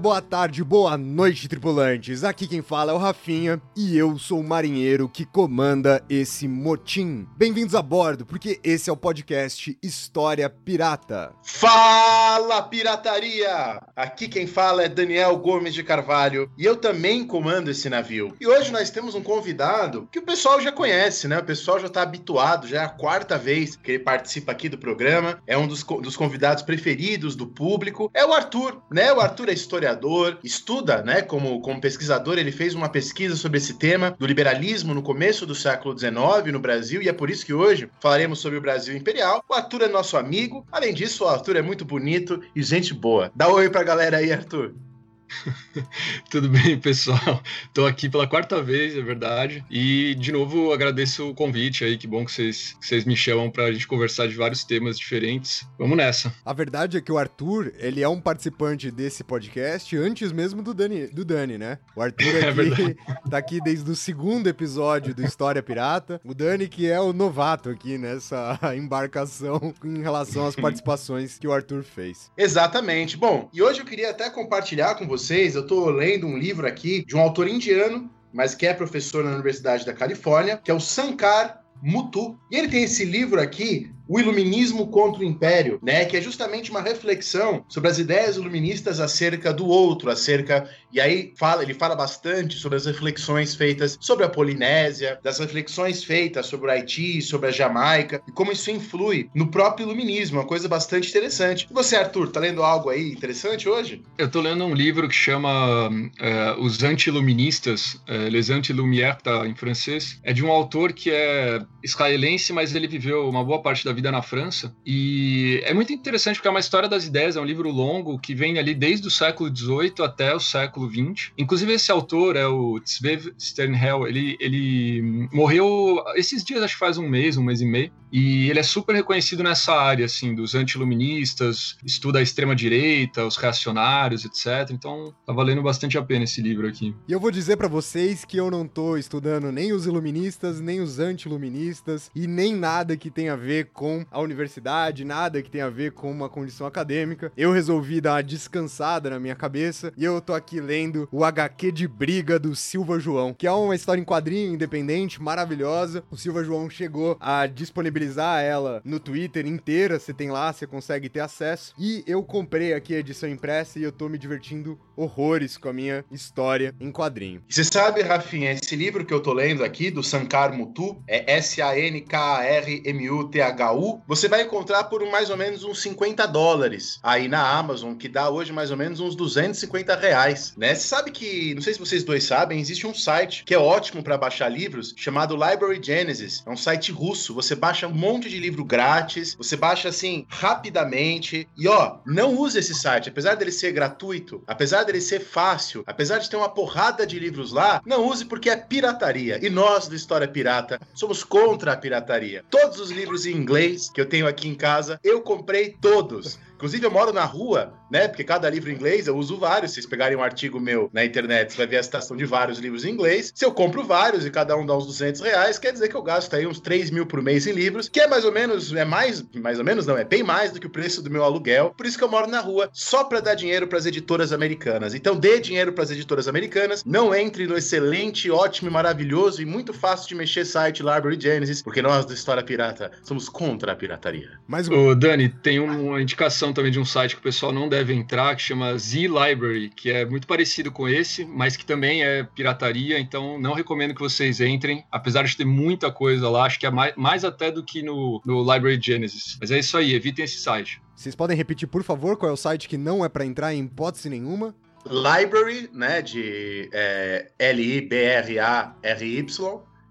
Boa tarde, boa noite, tripulantes. Aqui quem fala é o Rafinha e eu sou o marinheiro que comanda esse motim. Bem-vindos a bordo, porque esse é o podcast História Pirata. Fala, pirataria! Aqui quem fala é Daniel Gomes de Carvalho e eu também comando esse navio. E hoje nós temos um convidado que o pessoal já conhece, né? O pessoal já tá habituado, já é a quarta vez que ele participa aqui do programa. É um dos, co- dos convidados preferidos do público. É o Arthur, né? O Arthur é historiador, estuda, né? Como, como pesquisador, ele fez uma pesquisa sobre esse tema do liberalismo no começo do século XIX no Brasil e é por isso que hoje falaremos sobre o Brasil Imperial. O Arthur é nosso amigo. Além disso, o Arthur é muito bonito e gente boa. Dá um oi pra galera aí, Arthur. Tudo bem, pessoal? Tô aqui pela quarta vez, é verdade. E, de novo, agradeço o convite aí. Que bom que vocês, que vocês me chamam pra gente conversar de vários temas diferentes. Vamos nessa. A verdade é que o Arthur, ele é um participante desse podcast antes mesmo do Dani, do Dani né? O Arthur É aqui, verdade. tá aqui desde o segundo episódio do História Pirata. O Dani que é o novato aqui nessa embarcação em relação às participações que o Arthur fez. Exatamente. Bom, e hoje eu queria até compartilhar com vocês. Eu tô lendo um livro aqui de um autor indiano, mas que é professor na Universidade da Califórnia, que é o Sankar Mutu. E ele tem esse livro aqui, O Iluminismo contra o Império, né? Que é justamente uma reflexão sobre as ideias iluministas acerca do outro, acerca. E aí fala, ele fala bastante sobre as reflexões feitas sobre a Polinésia, das reflexões feitas sobre o Haiti, sobre a Jamaica, e como isso influi no próprio iluminismo, uma coisa bastante interessante. E você, Arthur, tá lendo algo aí interessante hoje? Eu tô lendo um livro que chama eh, Os Anti-Iluministas, eh, Les Anti-Lumières, tá em francês. É de um autor que é israelense, mas ele viveu uma boa parte da vida na França. E é muito interessante porque é uma história das ideias, é um livro longo que vem ali desde o século XVIII até o século XX. Inclusive, esse autor é o Tzvev Sternhell, ele, ele morreu esses dias, acho que faz um mês, um mês e meio. E ele é super reconhecido nessa área, assim, dos anti-iluministas, estuda a extrema-direita, os reacionários, etc. Então, tá valendo bastante a pena esse livro aqui. E eu vou dizer pra vocês que eu não tô estudando nem os iluministas, nem os anti-iluministas e nem nada que tenha a ver com a universidade, nada que tenha a ver com uma condição acadêmica. Eu resolvi dar uma descansada na minha cabeça e eu tô aqui lendo o HQ de Briga do Silva João, que é uma história em quadrinho independente, maravilhosa. O Silva João chegou a disponibilizar ela no Twitter inteira, você tem lá, você consegue ter acesso. E eu comprei aqui a edição impressa e eu tô me divertindo horrores com a minha história em quadrinho. Você sabe, Rafinha, esse livro que eu tô lendo aqui, do Sankar Mutu, é S-A-N-K-A-R-M-U-T-H-U, você vai encontrar por mais ou menos uns 50 dólares aí na Amazon, que dá hoje mais ou menos uns 250 reais, né? Você sabe que, não sei se vocês dois sabem, existe um site que é ótimo para baixar livros, chamado Library Genesis. É um site russo, você baixa um monte de livro grátis, você baixa assim, rapidamente, e ó, não use esse site, apesar dele ser gratuito, apesar dele ser fácil, apesar de ter uma porrada de livros lá, não use porque é pirataria. E nós do História Pirata somos contra a pirataria. Todos os livros em inglês que eu tenho aqui em casa, eu comprei todos. Inclusive, eu moro na rua, né? Porque cada livro em inglês eu uso vários. Se vocês pegarem um artigo meu na internet, você vai ver a citação de vários livros em inglês. Se eu compro vários e cada um dá uns 200 reais, quer dizer que eu gasto aí uns 3 mil por mês em livros, que é mais ou menos, é mais, mais ou menos não, é bem mais do que o preço do meu aluguel. Por isso que eu moro na rua, só para dar dinheiro para as editoras americanas. Então, dê dinheiro para as editoras americanas. Não entre no excelente, ótimo e maravilhoso e muito fácil de mexer site Library Genesis, porque nós do História Pirata somos contra a pirataria. Mais um. Ô, Dani, tem uma indicação também de um site que o pessoal não deve entrar, que chama Z Library, que é muito parecido com esse, mas que também é pirataria, então não recomendo que vocês entrem, apesar de ter muita coisa lá, acho que é mais, mais até do que no, no Library Genesis. Mas é isso aí, evitem esse site. Vocês podem repetir, por favor, qual é o site que não é pra entrar em hipótese nenhuma? Library, né, de é, L-I-B-R-A-R-Y,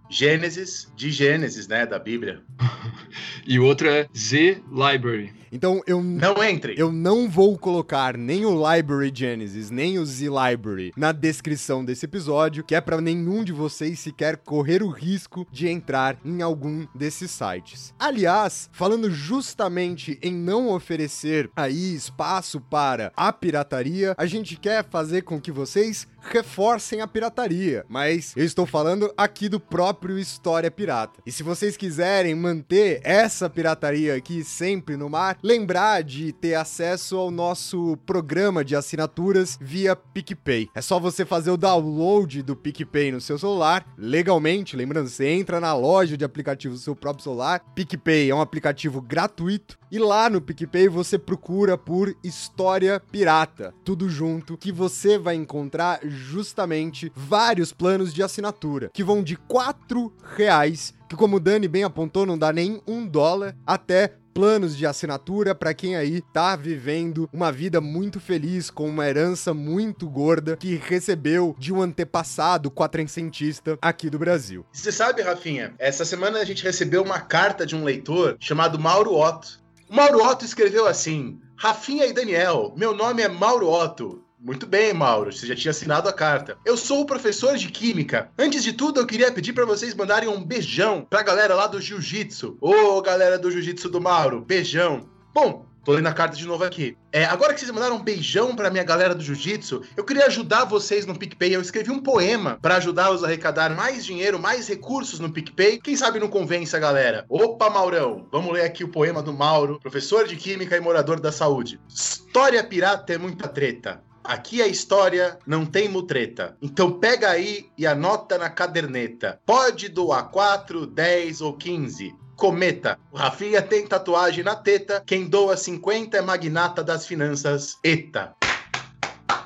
Gênesis, de Gênesis, né, da Bíblia. e outro é Z Library. Então eu não entre. Eu não vou colocar nem o Library Genesis, nem o Z Library na descrição desse episódio, que é para nenhum de vocês sequer correr o risco de entrar em algum desses sites. Aliás, falando justamente em não oferecer aí espaço para a pirataria, a gente quer fazer com que vocês reforcem a pirataria, mas eu estou falando aqui do próprio História Pirata. E se vocês quiserem manter essa pirataria aqui sempre no mar, lembrar de ter acesso ao nosso programa de assinaturas via PicPay. É só você fazer o download do PicPay no seu celular, legalmente, lembrando, você entra na loja de aplicativos do seu próprio celular. PicPay é um aplicativo gratuito e lá no PicPay você procura por História Pirata, tudo junto, que você vai encontrar justamente vários planos de assinatura, que vão de 4 reais, que como o Dani bem apontou, não dá nem um dólar, até planos de assinatura para quem aí tá vivendo uma vida muito feliz com uma herança muito gorda que recebeu de um antepassado quatroncentista aqui do Brasil. Você sabe, Rafinha, essa semana a gente recebeu uma carta de um leitor chamado Mauro Otto. O Mauro Otto escreveu assim: Rafinha e Daniel, meu nome é Mauro Otto. Muito bem, Mauro, você já tinha assinado a carta. Eu sou o professor de Química. Antes de tudo, eu queria pedir para vocês mandarem um beijão pra galera lá do Jiu-Jitsu. Ô, galera do Jiu-Jitsu do Mauro, beijão. Bom, Tô lendo a carta de novo aqui. É, agora que vocês mandaram um beijão pra minha galera do jiu-jitsu, eu queria ajudar vocês no PicPay. Eu escrevi um poema para ajudá-los a arrecadar mais dinheiro, mais recursos no PicPay. Quem sabe não convence a galera? Opa, Maurão! Vamos ler aqui o poema do Mauro, professor de Química e morador da saúde. História pirata é muita treta. Aqui a história não tem mutreta. Então pega aí e anota na caderneta. Pode doar 4, 10 ou 15. Cometa. O Rafinha tem tatuagem na teta. Quem doa 50 é magnata das finanças. Eta.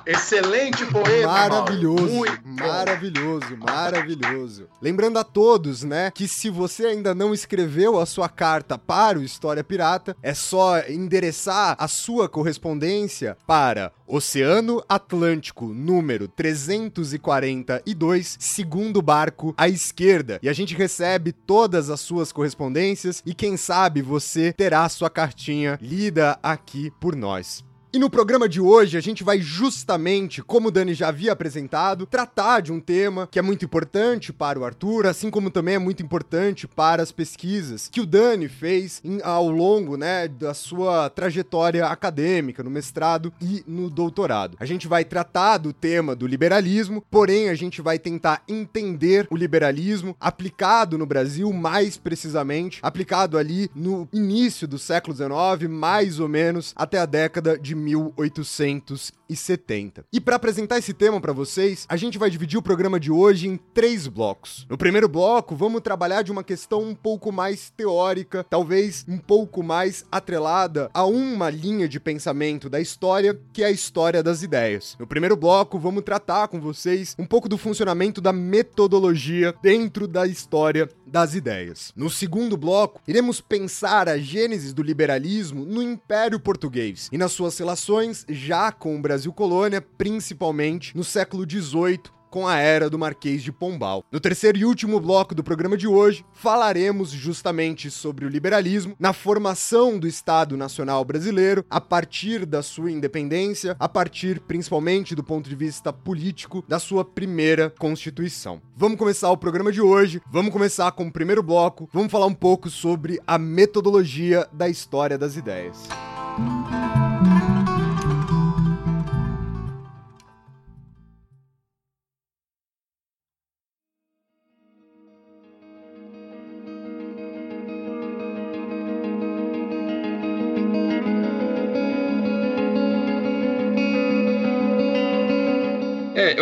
Excelente poema. Maravilhoso. maravilhoso, maravilhoso. Lembrando a todos, né, que se você ainda não escreveu a sua carta para o História Pirata, é só endereçar a sua correspondência para Oceano Atlântico, número 342, segundo barco à esquerda. E a gente recebe todas as suas correspondências e quem sabe você terá sua cartinha lida aqui por nós. E no programa de hoje a gente vai justamente, como o Dani já havia apresentado, tratar de um tema que é muito importante para o Arthur, assim como também é muito importante para as pesquisas que o Dani fez em, ao longo, né, da sua trajetória acadêmica, no mestrado e no doutorado. A gente vai tratar do tema do liberalismo, porém a gente vai tentar entender o liberalismo aplicado no Brasil, mais precisamente, aplicado ali no início do século XIX, mais ou menos até a década de 1870. E para apresentar esse tema para vocês, a gente vai dividir o programa de hoje em três blocos. No primeiro bloco, vamos trabalhar de uma questão um pouco mais teórica, talvez um pouco mais atrelada a uma linha de pensamento da história, que é a história das ideias. No primeiro bloco, vamos tratar com vocês um pouco do funcionamento da metodologia dentro da história das ideias. No segundo bloco, iremos pensar a gênese do liberalismo no Império Português e nas suas relações relações já com o Brasil colônia, principalmente no século XVIII, com a era do Marquês de Pombal. No terceiro e último bloco do programa de hoje, falaremos justamente sobre o liberalismo na formação do Estado Nacional Brasileiro, a partir da sua independência, a partir principalmente do ponto de vista político da sua primeira Constituição. Vamos começar o programa de hoje, vamos começar com o primeiro bloco, vamos falar um pouco sobre a metodologia da história das ideias. Música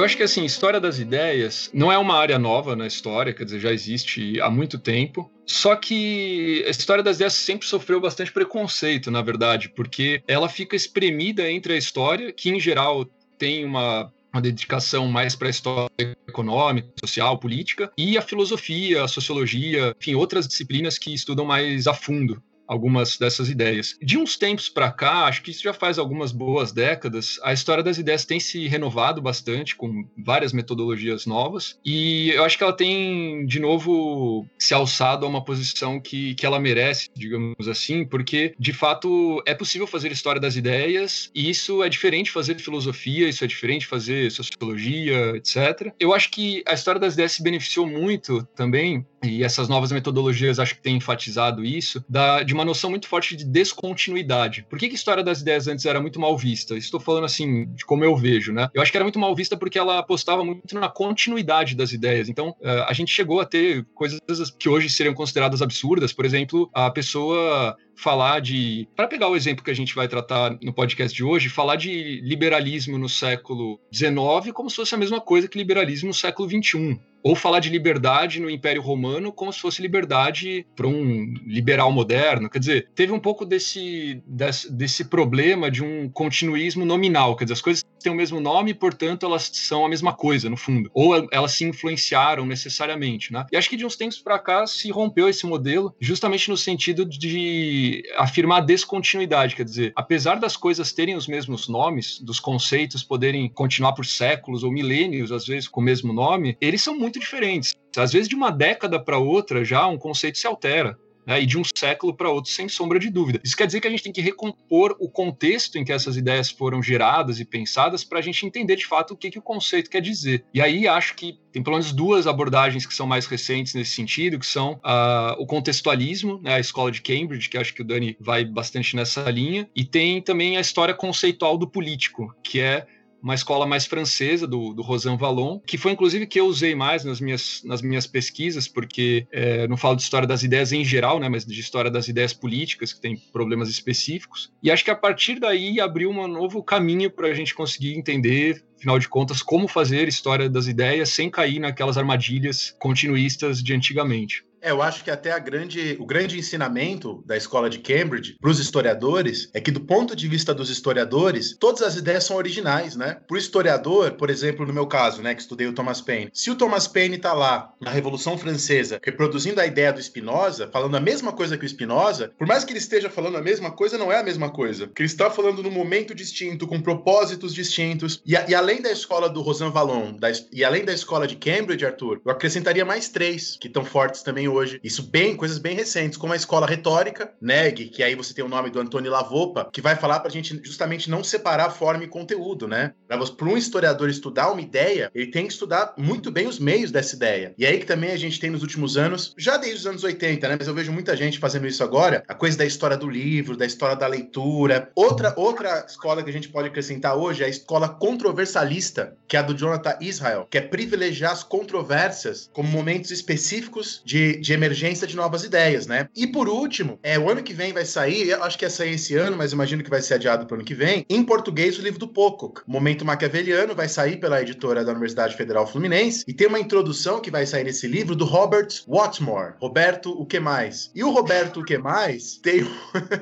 eu acho que assim, história das ideias não é uma área nova na história, quer dizer, já existe há muito tempo. Só que a história das ideias sempre sofreu bastante preconceito, na verdade, porque ela fica espremida entre a história, que em geral tem uma uma dedicação mais para a história econômica, social, política, e a filosofia, a sociologia, enfim, outras disciplinas que estudam mais a fundo algumas dessas ideias. De uns tempos para cá, acho que isso já faz algumas boas décadas, a história das ideias tem se renovado bastante com várias metodologias novas e eu acho que ela tem de novo se alçado a uma posição que, que ela merece, digamos assim, porque de fato é possível fazer história das ideias e isso é diferente de fazer filosofia, isso é diferente de fazer sociologia, etc. Eu acho que a história das ideias se beneficiou muito também e essas novas metodologias acho que têm enfatizado isso, da, de uma noção muito forte de descontinuidade. Por que, que a história das ideias antes era muito mal vista? Estou falando assim, de como eu vejo, né? Eu acho que era muito mal vista porque ela apostava muito na continuidade das ideias. Então, uh, a gente chegou a ter coisas que hoje seriam consideradas absurdas, por exemplo, a pessoa falar de. Para pegar o exemplo que a gente vai tratar no podcast de hoje, falar de liberalismo no século XIX como se fosse a mesma coisa que liberalismo no século XXI ou falar de liberdade no Império Romano como se fosse liberdade para um liberal moderno. Quer dizer, teve um pouco desse, desse, desse, problema de um continuismo nominal. Quer dizer, as coisas têm o mesmo nome, portanto, elas são a mesma coisa, no fundo. Ou elas se influenciaram necessariamente. Né? E acho que de uns tempos para cá se rompeu esse modelo, justamente no sentido de afirmar a descontinuidade. Quer dizer, apesar das coisas terem os mesmos nomes, dos conceitos poderem continuar por séculos ou milênios, às vezes, com o mesmo nome, eles são muito muito diferentes. Às vezes, de uma década para outra, já um conceito se altera. Né, e de um século para outro, sem sombra de dúvida. Isso quer dizer que a gente tem que recompor o contexto em que essas ideias foram geradas e pensadas para a gente entender de fato o que, que o conceito quer dizer. E aí acho que tem pelo menos duas abordagens que são mais recentes nesse sentido, que são uh, o contextualismo, né, a escola de Cambridge, que acho que o Dani vai bastante nessa linha, e tem também a história conceitual do político, que é uma escola mais francesa, do, do Rosan Vallon, que foi inclusive que eu usei mais nas minhas, nas minhas pesquisas, porque é, não falo de história das ideias em geral, né, mas de história das ideias políticas, que tem problemas específicos. E acho que a partir daí abriu um novo caminho para a gente conseguir entender afinal de contas, como fazer história das ideias sem cair naquelas armadilhas continuistas de antigamente. É, eu acho que até a grande, o grande ensinamento da escola de Cambridge para os historiadores é que, do ponto de vista dos historiadores, todas as ideias são originais, né? Para o historiador, por exemplo, no meu caso, né, que estudei o Thomas Paine, se o Thomas Paine está lá na Revolução Francesa reproduzindo a ideia do Spinoza, falando a mesma coisa que o Spinoza, por mais que ele esteja falando a mesma coisa, não é a mesma coisa. Porque ele está falando num momento distinto, com propósitos distintos. E, e além da escola do Rosan Vallon da, e além da escola de Cambridge, Arthur, eu acrescentaria mais três que estão fortes também hoje. Isso bem, coisas bem recentes, como a escola retórica, NEG, que aí você tem o nome do Antônio Lavopa, que vai falar pra gente justamente não separar forma e conteúdo, né? Para um historiador estudar uma ideia, ele tem que estudar muito bem os meios dessa ideia. E aí que também a gente tem nos últimos anos, já desde os anos 80, né? Mas eu vejo muita gente fazendo isso agora, a coisa da história do livro, da história da leitura. Outra, outra escola que a gente pode acrescentar hoje é a escola controversalista, que é a do Jonathan Israel, que é privilegiar as controvérsias como momentos específicos de, de emergência de novas ideias, né? E por último, é, o ano que vem vai sair, acho que ia sair esse ano, mas imagino que vai ser adiado para o ano que vem, em português o livro do Pocock, Momento Maquiaveliano, vai sair pela editora da Universidade Federal Fluminense, e tem uma introdução que vai sair nesse livro do Robert Watmore, Roberto o que mais? E o Roberto o que mais tem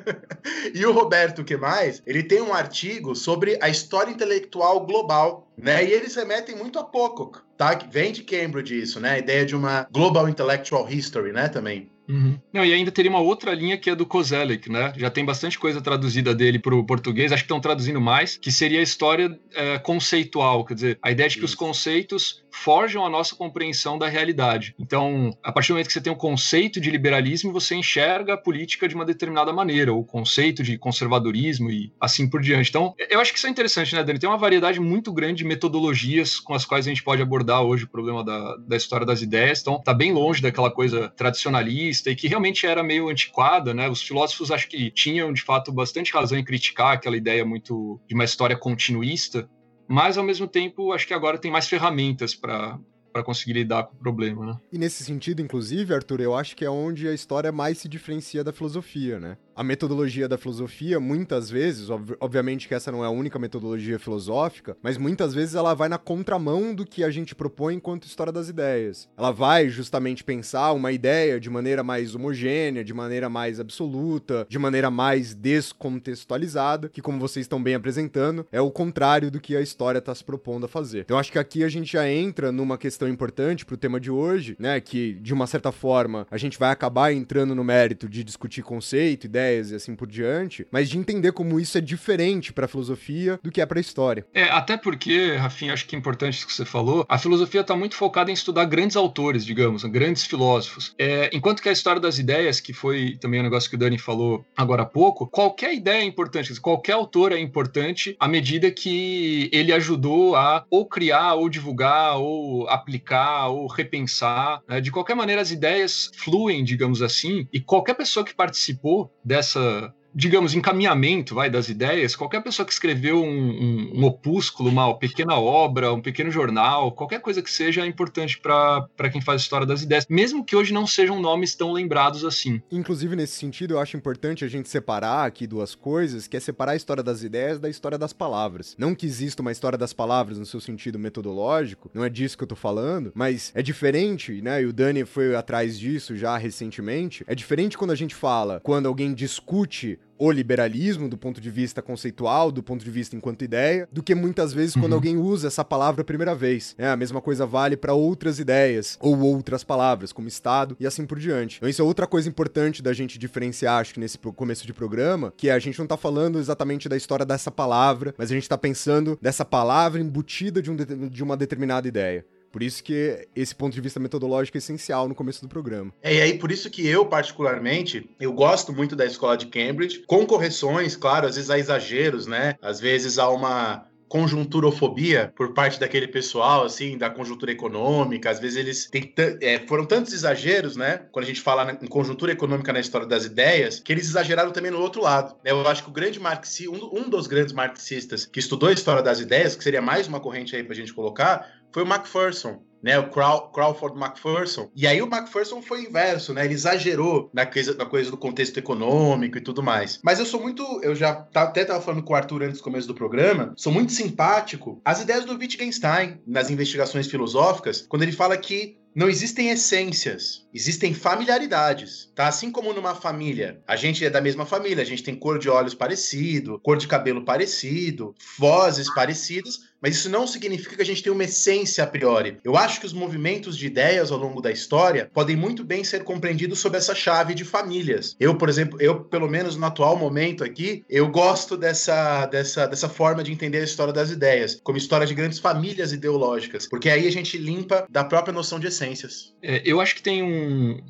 e o Roberto o que mais? Ele tem um artigo sobre a história intelectual global né? E eles remetem muito a Pocock, tá? Vem de Cambridge isso, né? A ideia de uma Global Intellectual History, né? Também. Uhum. Não, e ainda teria uma outra linha que é do Kozelik, né? Já tem bastante coisa traduzida dele para o português, acho que estão traduzindo mais, que seria a história é, conceitual, quer dizer, a ideia de que os conceitos forjam a nossa compreensão da realidade. Então, a partir do momento que você tem um conceito de liberalismo, você enxerga a política de uma determinada maneira, o conceito de conservadorismo e assim por diante. Então, eu acho que isso é interessante, né, Dani? Tem uma variedade muito grande de metodologias com as quais a gente pode abordar hoje o problema da, da história das ideias. Então, tá bem longe daquela coisa tradicionalista e que realmente era meio antiquada, né? Os filósofos acho que tinham de fato bastante razão em criticar aquela ideia muito de uma história continuista, mas ao mesmo tempo acho que agora tem mais ferramentas para para conseguir lidar com o problema, né? E nesse sentido, inclusive, Arthur, eu acho que é onde a história mais se diferencia da filosofia, né? A metodologia da filosofia, muitas vezes, ob obviamente que essa não é a única metodologia filosófica, mas muitas vezes ela vai na contramão do que a gente propõe enquanto história das ideias. Ela vai justamente pensar uma ideia de maneira mais homogênea, de maneira mais absoluta, de maneira mais descontextualizada, que como vocês estão bem apresentando, é o contrário do que a história está se propondo a fazer. Então acho que aqui a gente já entra numa questão importante pro tema de hoje, né? Que, de uma certa forma, a gente vai acabar entrando no mérito de discutir conceito, ideias e assim por diante, mas de entender como isso é diferente pra filosofia do que é pra história. É, até porque, Rafinha, acho que é importante isso que você falou, a filosofia está muito focada em estudar grandes autores, digamos, grandes filósofos. É, enquanto que a história das ideias, que foi também um negócio que o Dani falou agora há pouco, qualquer ideia é importante, qualquer autor é importante à medida que ele ajudou a ou criar, ou divulgar, ou aplicar, ou repensar. Né? De qualquer maneira, as ideias fluem, digamos assim, e qualquer pessoa que participou dessa digamos, encaminhamento vai, das ideias, qualquer pessoa que escreveu um, um, um, opúsculo, uma pequena obra, um pequeno jornal, qualquer coisa que seja é importante para quem faz história das ideias, mesmo que hoje não sejam nomes tão lembrados assim. Inclusive, nesse sentido, eu acho importante a gente separar aqui duas coisas, que é separar a história das ideias da história das palavras. Não que exista uma história das palavras no seu sentido metodológico, não é disso que eu tô falando, mas é diferente, né? E o Dani foi atrás disso já recentemente. É diferente quando a gente fala, quando alguém discute o liberalismo do ponto de vista conceitual, do ponto de vista enquanto ideia, do que muitas vezes uhum. quando alguém usa essa palavra a primeira vez. É, a mesma coisa vale para outras ideias ou outras palavras, como Estado e assim por diante. Então isso é outra coisa importante da gente diferenciar, acho que nesse começo de programa, que é a gente não tá falando exatamente da história dessa palavra, mas a gente tá pensando dessa palavra embutida de, um de, de uma determinada ideia. Por isso que esse ponto de vista metodológico é essencial no começo do programa. É, e aí por isso que eu, particularmente, eu gosto muito da escola de Cambridge, com correções, claro, às vezes há exageros, né? Às vezes há uma conjunturofobia por parte daquele pessoal, assim, da conjuntura econômica. Às vezes eles têm é, foram tantos exageros, né? Quando a gente fala em conjuntura econômica na história das ideias, que eles exageraram também no outro lado. Eu acho que o grande marxista, um, um dos grandes marxistas que estudou a história das ideias, que seria mais uma corrente aí pra gente colocar, foi o Macpherson, né, o Craw Crawford Macpherson. E aí o Macpherson foi inverso, né? Ele exagerou na coisa, na coisa do contexto econômico e tudo mais. Mas eu sou muito, eu já até estava falando com o Arthur antes do começo do programa, sou muito simpático às ideias do Wittgenstein nas investigações filosóficas, quando ele fala que não existem essências, existem familiaridades, tá? Assim como numa família, a gente é da mesma família, a gente tem cor de olhos parecido, cor de cabelo parecido, vozes parecidas, mas isso não significa que a gente tem uma essência a priori. Eu acho que os movimentos de ideias ao longo da história podem muito bem ser compreendidos sob essa chave de famílias. Eu, por exemplo, eu pelo menos no atual momento aqui, eu gosto dessa dessa dessa forma de entender a história das ideias, como história de grandes famílias ideológicas, porque aí a gente limpa da própria noção de essências. É, eu acho que tem um,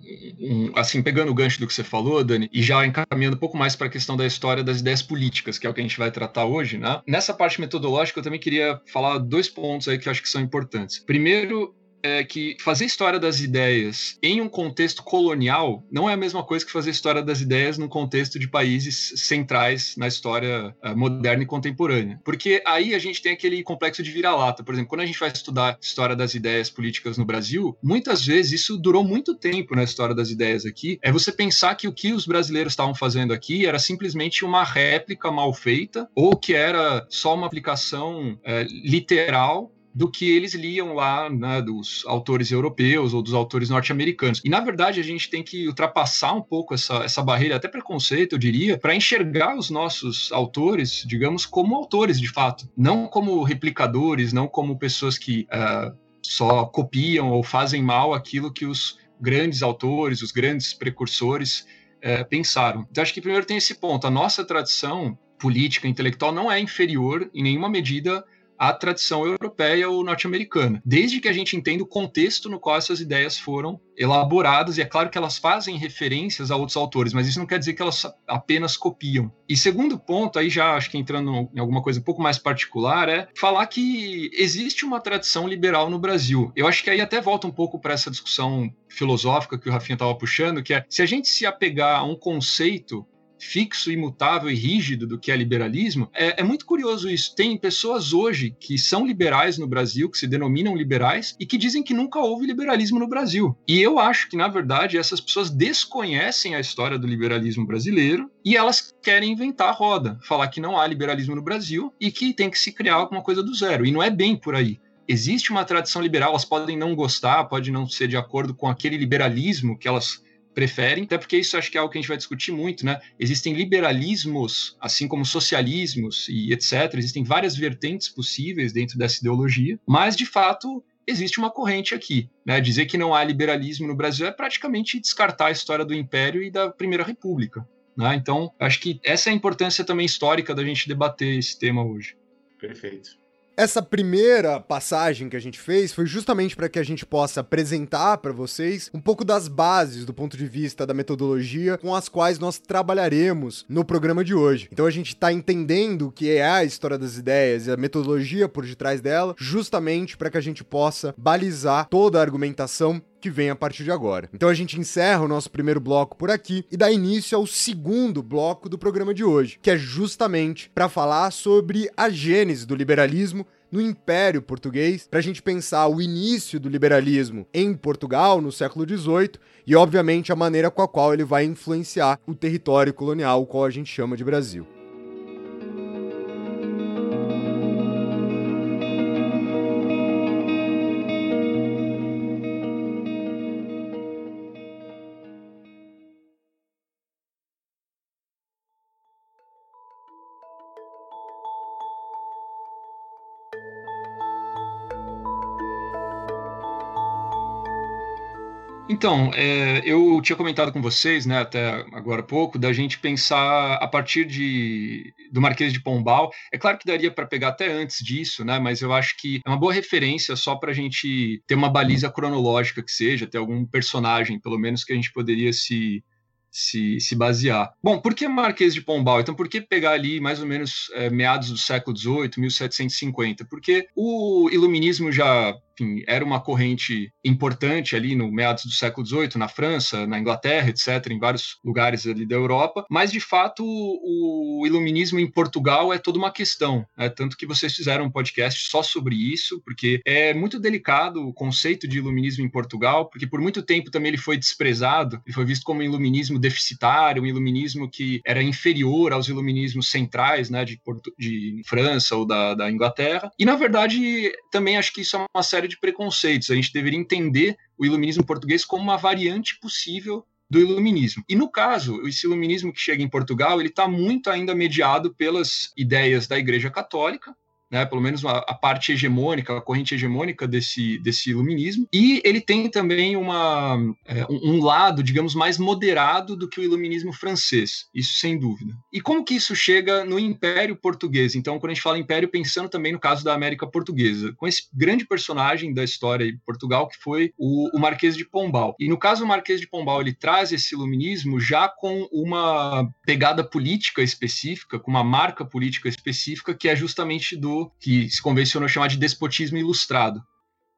um, assim pegando o gancho do que você falou, Dani, e já encaminhando um pouco mais para a questão da história das ideias políticas, que é o que a gente vai tratar hoje, né? Nessa parte metodológica eu também queria falar dois pontos aí que eu acho que são importantes. Primeiro, é que fazer história das ideias em um contexto colonial não é a mesma coisa que fazer história das ideias num contexto de países centrais na história uh, moderna e contemporânea. Porque aí a gente tem aquele complexo de vira-lata. Por exemplo, quando a gente vai estudar história das ideias políticas no Brasil, muitas vezes isso durou muito tempo na história das ideias aqui. É você pensar que o que os brasileiros estavam fazendo aqui era simplesmente uma réplica mal feita ou que era só uma aplicação uh, literal do que eles liam lá, né, dos autores europeus ou dos autores norte-americanos. E, na verdade, a gente tem que ultrapassar um pouco essa, essa barreira, até preconceito, eu diria, para enxergar os nossos autores, digamos, como autores de fato, não como replicadores, não como pessoas que uh, só copiam ou fazem mal aquilo que os grandes autores, os grandes precursores uh, pensaram. Então, acho que primeiro tem esse ponto. A nossa tradição política, intelectual, não é inferior em nenhuma medida à tradição europeia ou norte-americana, desde que a gente entenda o contexto no qual essas ideias foram elaboradas, e é claro que elas fazem referências a outros autores, mas isso não quer dizer que elas apenas copiam. E segundo ponto, aí já acho que entrando em alguma coisa um pouco mais particular, é falar que existe uma tradição liberal no Brasil. Eu acho que aí até volta um pouco para essa discussão filosófica que o Rafinha estava puxando, que é se a gente se apegar a um conceito fixo, imutável e rígido do que é liberalismo, é, é, muito curioso isso. Tem pessoas hoje que são liberais no Brasil, que se denominam liberais, e que dizem que nunca houve liberalismo no Brasil. E eu acho que, na verdade, essas pessoas desconhecem a história do liberalismo brasileiro e elas querem inventar a roda, falar que não há liberalismo no Brasil e que tem que se criar alguma coisa do zero. E não é bem por aí existe uma tradição liberal, elas podem não gostar, pode não ser de acordo com aquele liberalismo que elas preferem, até porque isso acho que é algo que a gente vai discutir muito, né? Existem liberalismos, assim como socialismos e etc. Existem várias vertentes possíveis dentro dessa ideologia, mas de fato existe uma corrente aqui. Né? Dizer que não há liberalismo no Brasil é praticamente descartar a história do Império e da Primeira República. Né? Então, acho que essa é a importância também histórica da gente debater esse tema hoje. Perfeito. Essa primeira passagem que a gente fez foi justamente para que a gente possa apresentar para vocês um pouco das bases do ponto de vista da metodologia com as quais nós trabalharemos no programa de hoje. Então a gente está entendendo o que é a história das ideias e a metodologia por detrás dela, justamente para que a gente possa balizar toda a argumentação que vem a partir de agora. Então a gente encerra o nosso primeiro bloco por aqui e dá início ao segundo bloco do programa de hoje, que é justamente para falar sobre a gênese do liberalismo no Império Português, para a gente pensar o início do liberalismo em Portugal no século XVIII e, obviamente, a maneira com a qual ele vai influenciar o território colonial, o qual a gente chama de Brasil. Então, é, eu tinha comentado com vocês, né, até agora há pouco, da gente pensar a partir de, do Marquês de Pombal. É claro que daria para pegar até antes disso, né, mas eu acho que é uma boa referência só para a gente ter uma baliza cronológica que seja, ter algum personagem, pelo menos, que a gente poderia se, se, se basear. Bom, por que Marquês de Pombal? Então, por que pegar ali mais ou menos é, meados do século XVIII, 1750? Porque o iluminismo já enfim, era uma corrente importante ali no meados do século XVIII, na França, na Inglaterra, etc., em vários lugares ali da Europa, mas de fato o, iluminismo em Portugal é toda uma questão, né? tanto que vocês fizeram um podcast só sobre isso, porque é muito delicado o conceito de iluminismo em Portugal, porque por muito tempo também ele foi desprezado, ele foi visto como um iluminismo deficitário, um iluminismo que era inferior aos iluminismos centrais, né, de, Porto, de França ou da, da Inglaterra, e na verdade também acho que isso é uma série de preconceitos. A gente deveria entender o iluminismo português como uma variante possível do iluminismo. E no caso, esse iluminismo que chega em Portugal, ele está muito ainda mediado pelas ideias da Igreja Católica, né, pelo menos a, a, parte hegemônica, a corrente hegemônica desse, desse iluminismo, e ele tem também uma, é, um, lado, digamos, mais moderado do que o iluminismo francês, isso sem dúvida. E como que isso chega no Império Português? Então, quando a gente fala Império, pensando também no caso da América Portuguesa, com esse grande personagem da história de Portugal, que foi o, o Marquês de Pombal. E no caso do Marquês de Pombal, ele traz esse iluminismo já com uma pegada política específica, com uma marca política específica, que é justamente do que se convencionou chamar de despotismo ilustrado.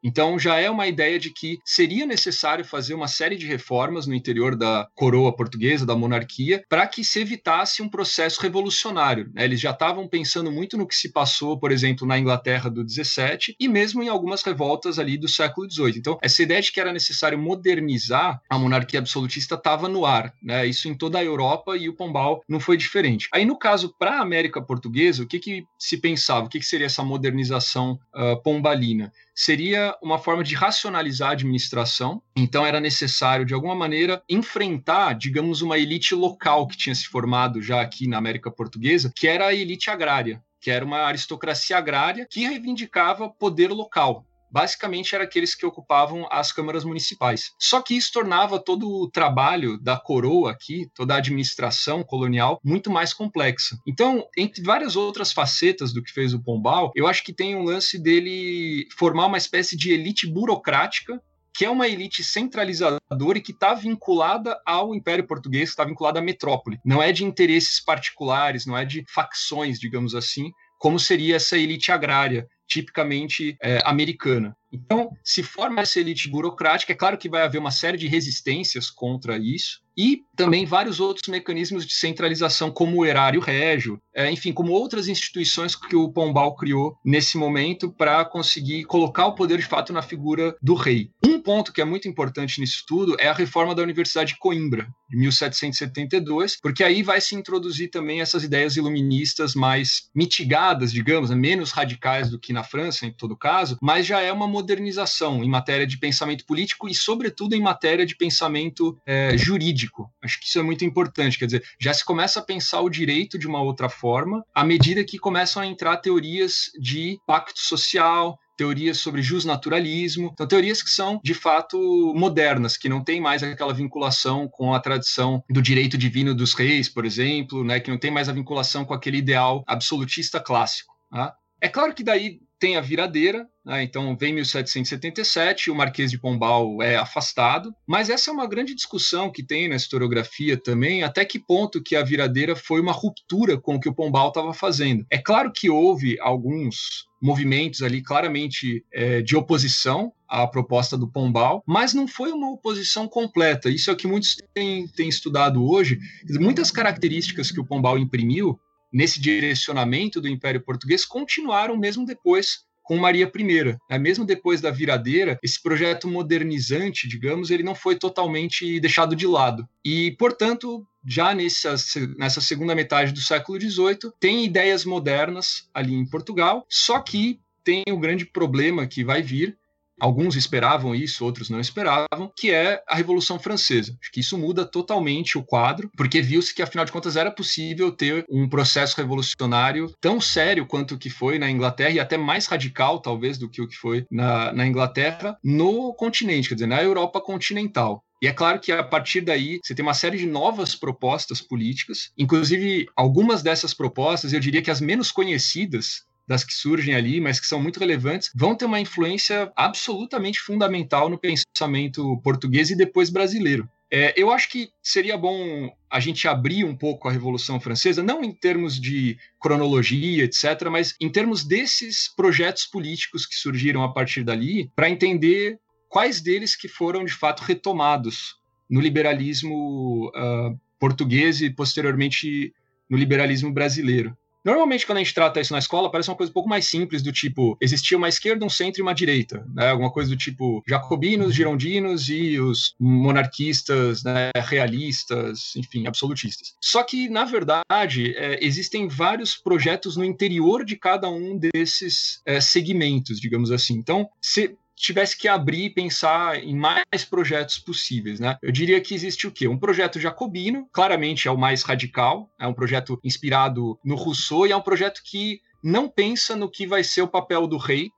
Então já é uma ideia de que seria necessário fazer uma série de reformas no interior da coroa portuguesa, da monarquia, para que se evitasse um processo revolucionário. Né? Eles já estavam pensando muito no que se passou, por exemplo, na Inglaterra do 17 e mesmo em algumas revoltas ali do século 18. Então essa ideia de que era necessário modernizar a monarquia absolutista estava no ar. Né? Isso em toda a Europa e o Pombal não foi diferente. Aí no caso para a América Portuguesa, o que, que se pensava? O que, que seria essa modernização uh, pombalina? Seria uma forma de racionalizar a administração. Então era necessário, de alguma maneira, enfrentar, digamos, uma elite local que tinha se formado já aqui na América Portuguesa, que era a elite agrária que era uma aristocracia agrária que reivindicava poder local basicamente eram aqueles que ocupavam as câmaras municipais. Só que isso tornava todo o trabalho da coroa aqui, toda a administração colonial, muito mais complexa. Então, entre várias outras facetas do que fez o Pombal, eu acho que tem um lance dele formar uma espécie de elite burocrática que é uma elite centralizadora e que está vinculada ao Império Português, está vinculada à metrópole. Não é de interesses particulares, não é de facções, digamos assim, como seria essa elite agrária, tipicamente é, americana. Então, se forma essa elite burocrática, é claro que vai haver uma série de resistências contra isso, e também vários outros mecanismos de centralização, como o erário régio, é, enfim, como outras instituições que o Pombal criou nesse momento para conseguir colocar o poder de fato na figura do rei. Um ponto que é muito importante nisso tudo é a reforma da Universidade de Coimbra, de 1772, porque aí vai se introduzir também essas ideias iluministas mais mitigadas, digamos, né, menos radicais do que na França, em todo caso, mas já é uma modernização em matéria de pensamento político e, sobretudo, em matéria de pensamento é, jurídico. Acho que isso é muito importante. Quer dizer, já se começa a pensar o direito de uma outra forma, à medida que começam a entrar teorias de pacto social, teorias sobre justnaturalismo, então teorias que são de fato modernas, que não tem mais aquela vinculação com a tradição do direito divino dos reis, por exemplo, né, que não tem mais a vinculação com aquele ideal absolutista clássico. Tá? É claro que daí tem a viradeira, né? então vem 1777, o Marquês de Pombal é afastado, mas essa é uma grande discussão que tem na historiografia também, até que ponto que a viradeira foi uma ruptura com o que o Pombal estava fazendo. É claro que houve alguns movimentos ali claramente é, de oposição à proposta do Pombal, mas não foi uma oposição completa. Isso é o que muitos têm, têm estudado hoje. Muitas características que o Pombal imprimiu nesse direcionamento do Império Português continuaram mesmo depois com Maria I. Né? Mesmo depois da viradeira, esse projeto modernizante, digamos, ele não foi totalmente deixado de lado. E, portanto, já nessa, nessa segunda metade do século XVIII, tem ideias modernas ali em Portugal, só que tem o grande problema que vai vir, Alguns esperavam isso, outros não esperavam, que é a Revolução Francesa. Acho que isso muda totalmente o quadro, porque viu-se que, afinal de contas, era possível ter um processo revolucionário tão sério quanto o que foi na Inglaterra, e até mais radical, talvez, do que o que foi na, na Inglaterra, no continente, quer dizer, na Europa continental. E é claro que a partir daí você tem uma série de novas propostas políticas, inclusive algumas dessas propostas, eu diria que as menos conhecidas das que surgem ali, mas que são muito relevantes, vão ter uma influência absolutamente fundamental no pensamento português e depois brasileiro. É, eu acho que seria bom a gente abrir um pouco a Revolução Francesa, não em termos de cronologia, etc., mas em termos desses projetos políticos que surgiram a partir dali, para entender quais deles que foram de fato retomados no liberalismo uh, português e posteriormente no liberalismo brasileiro. Normalmente, quando a gente trata isso na escola, parece uma coisa um pouco mais simples, do tipo, existia uma esquerda, um centro e uma direita, né? Alguma coisa do tipo jacobinos, girondinos e os monarquistas, né? realistas, enfim, absolutistas. Só que, na verdade, é, existem vários projetos no interior de cada um desses é, segmentos, digamos assim. Então, se, tivesse que abrir e pensar em mais projetos possíveis, né? Eu diria que existe o quê? Um projeto jacobino, claramente é o mais radical, é um projeto inspirado no Rousseau e é um projeto que não pensa no que vai ser o papel do rei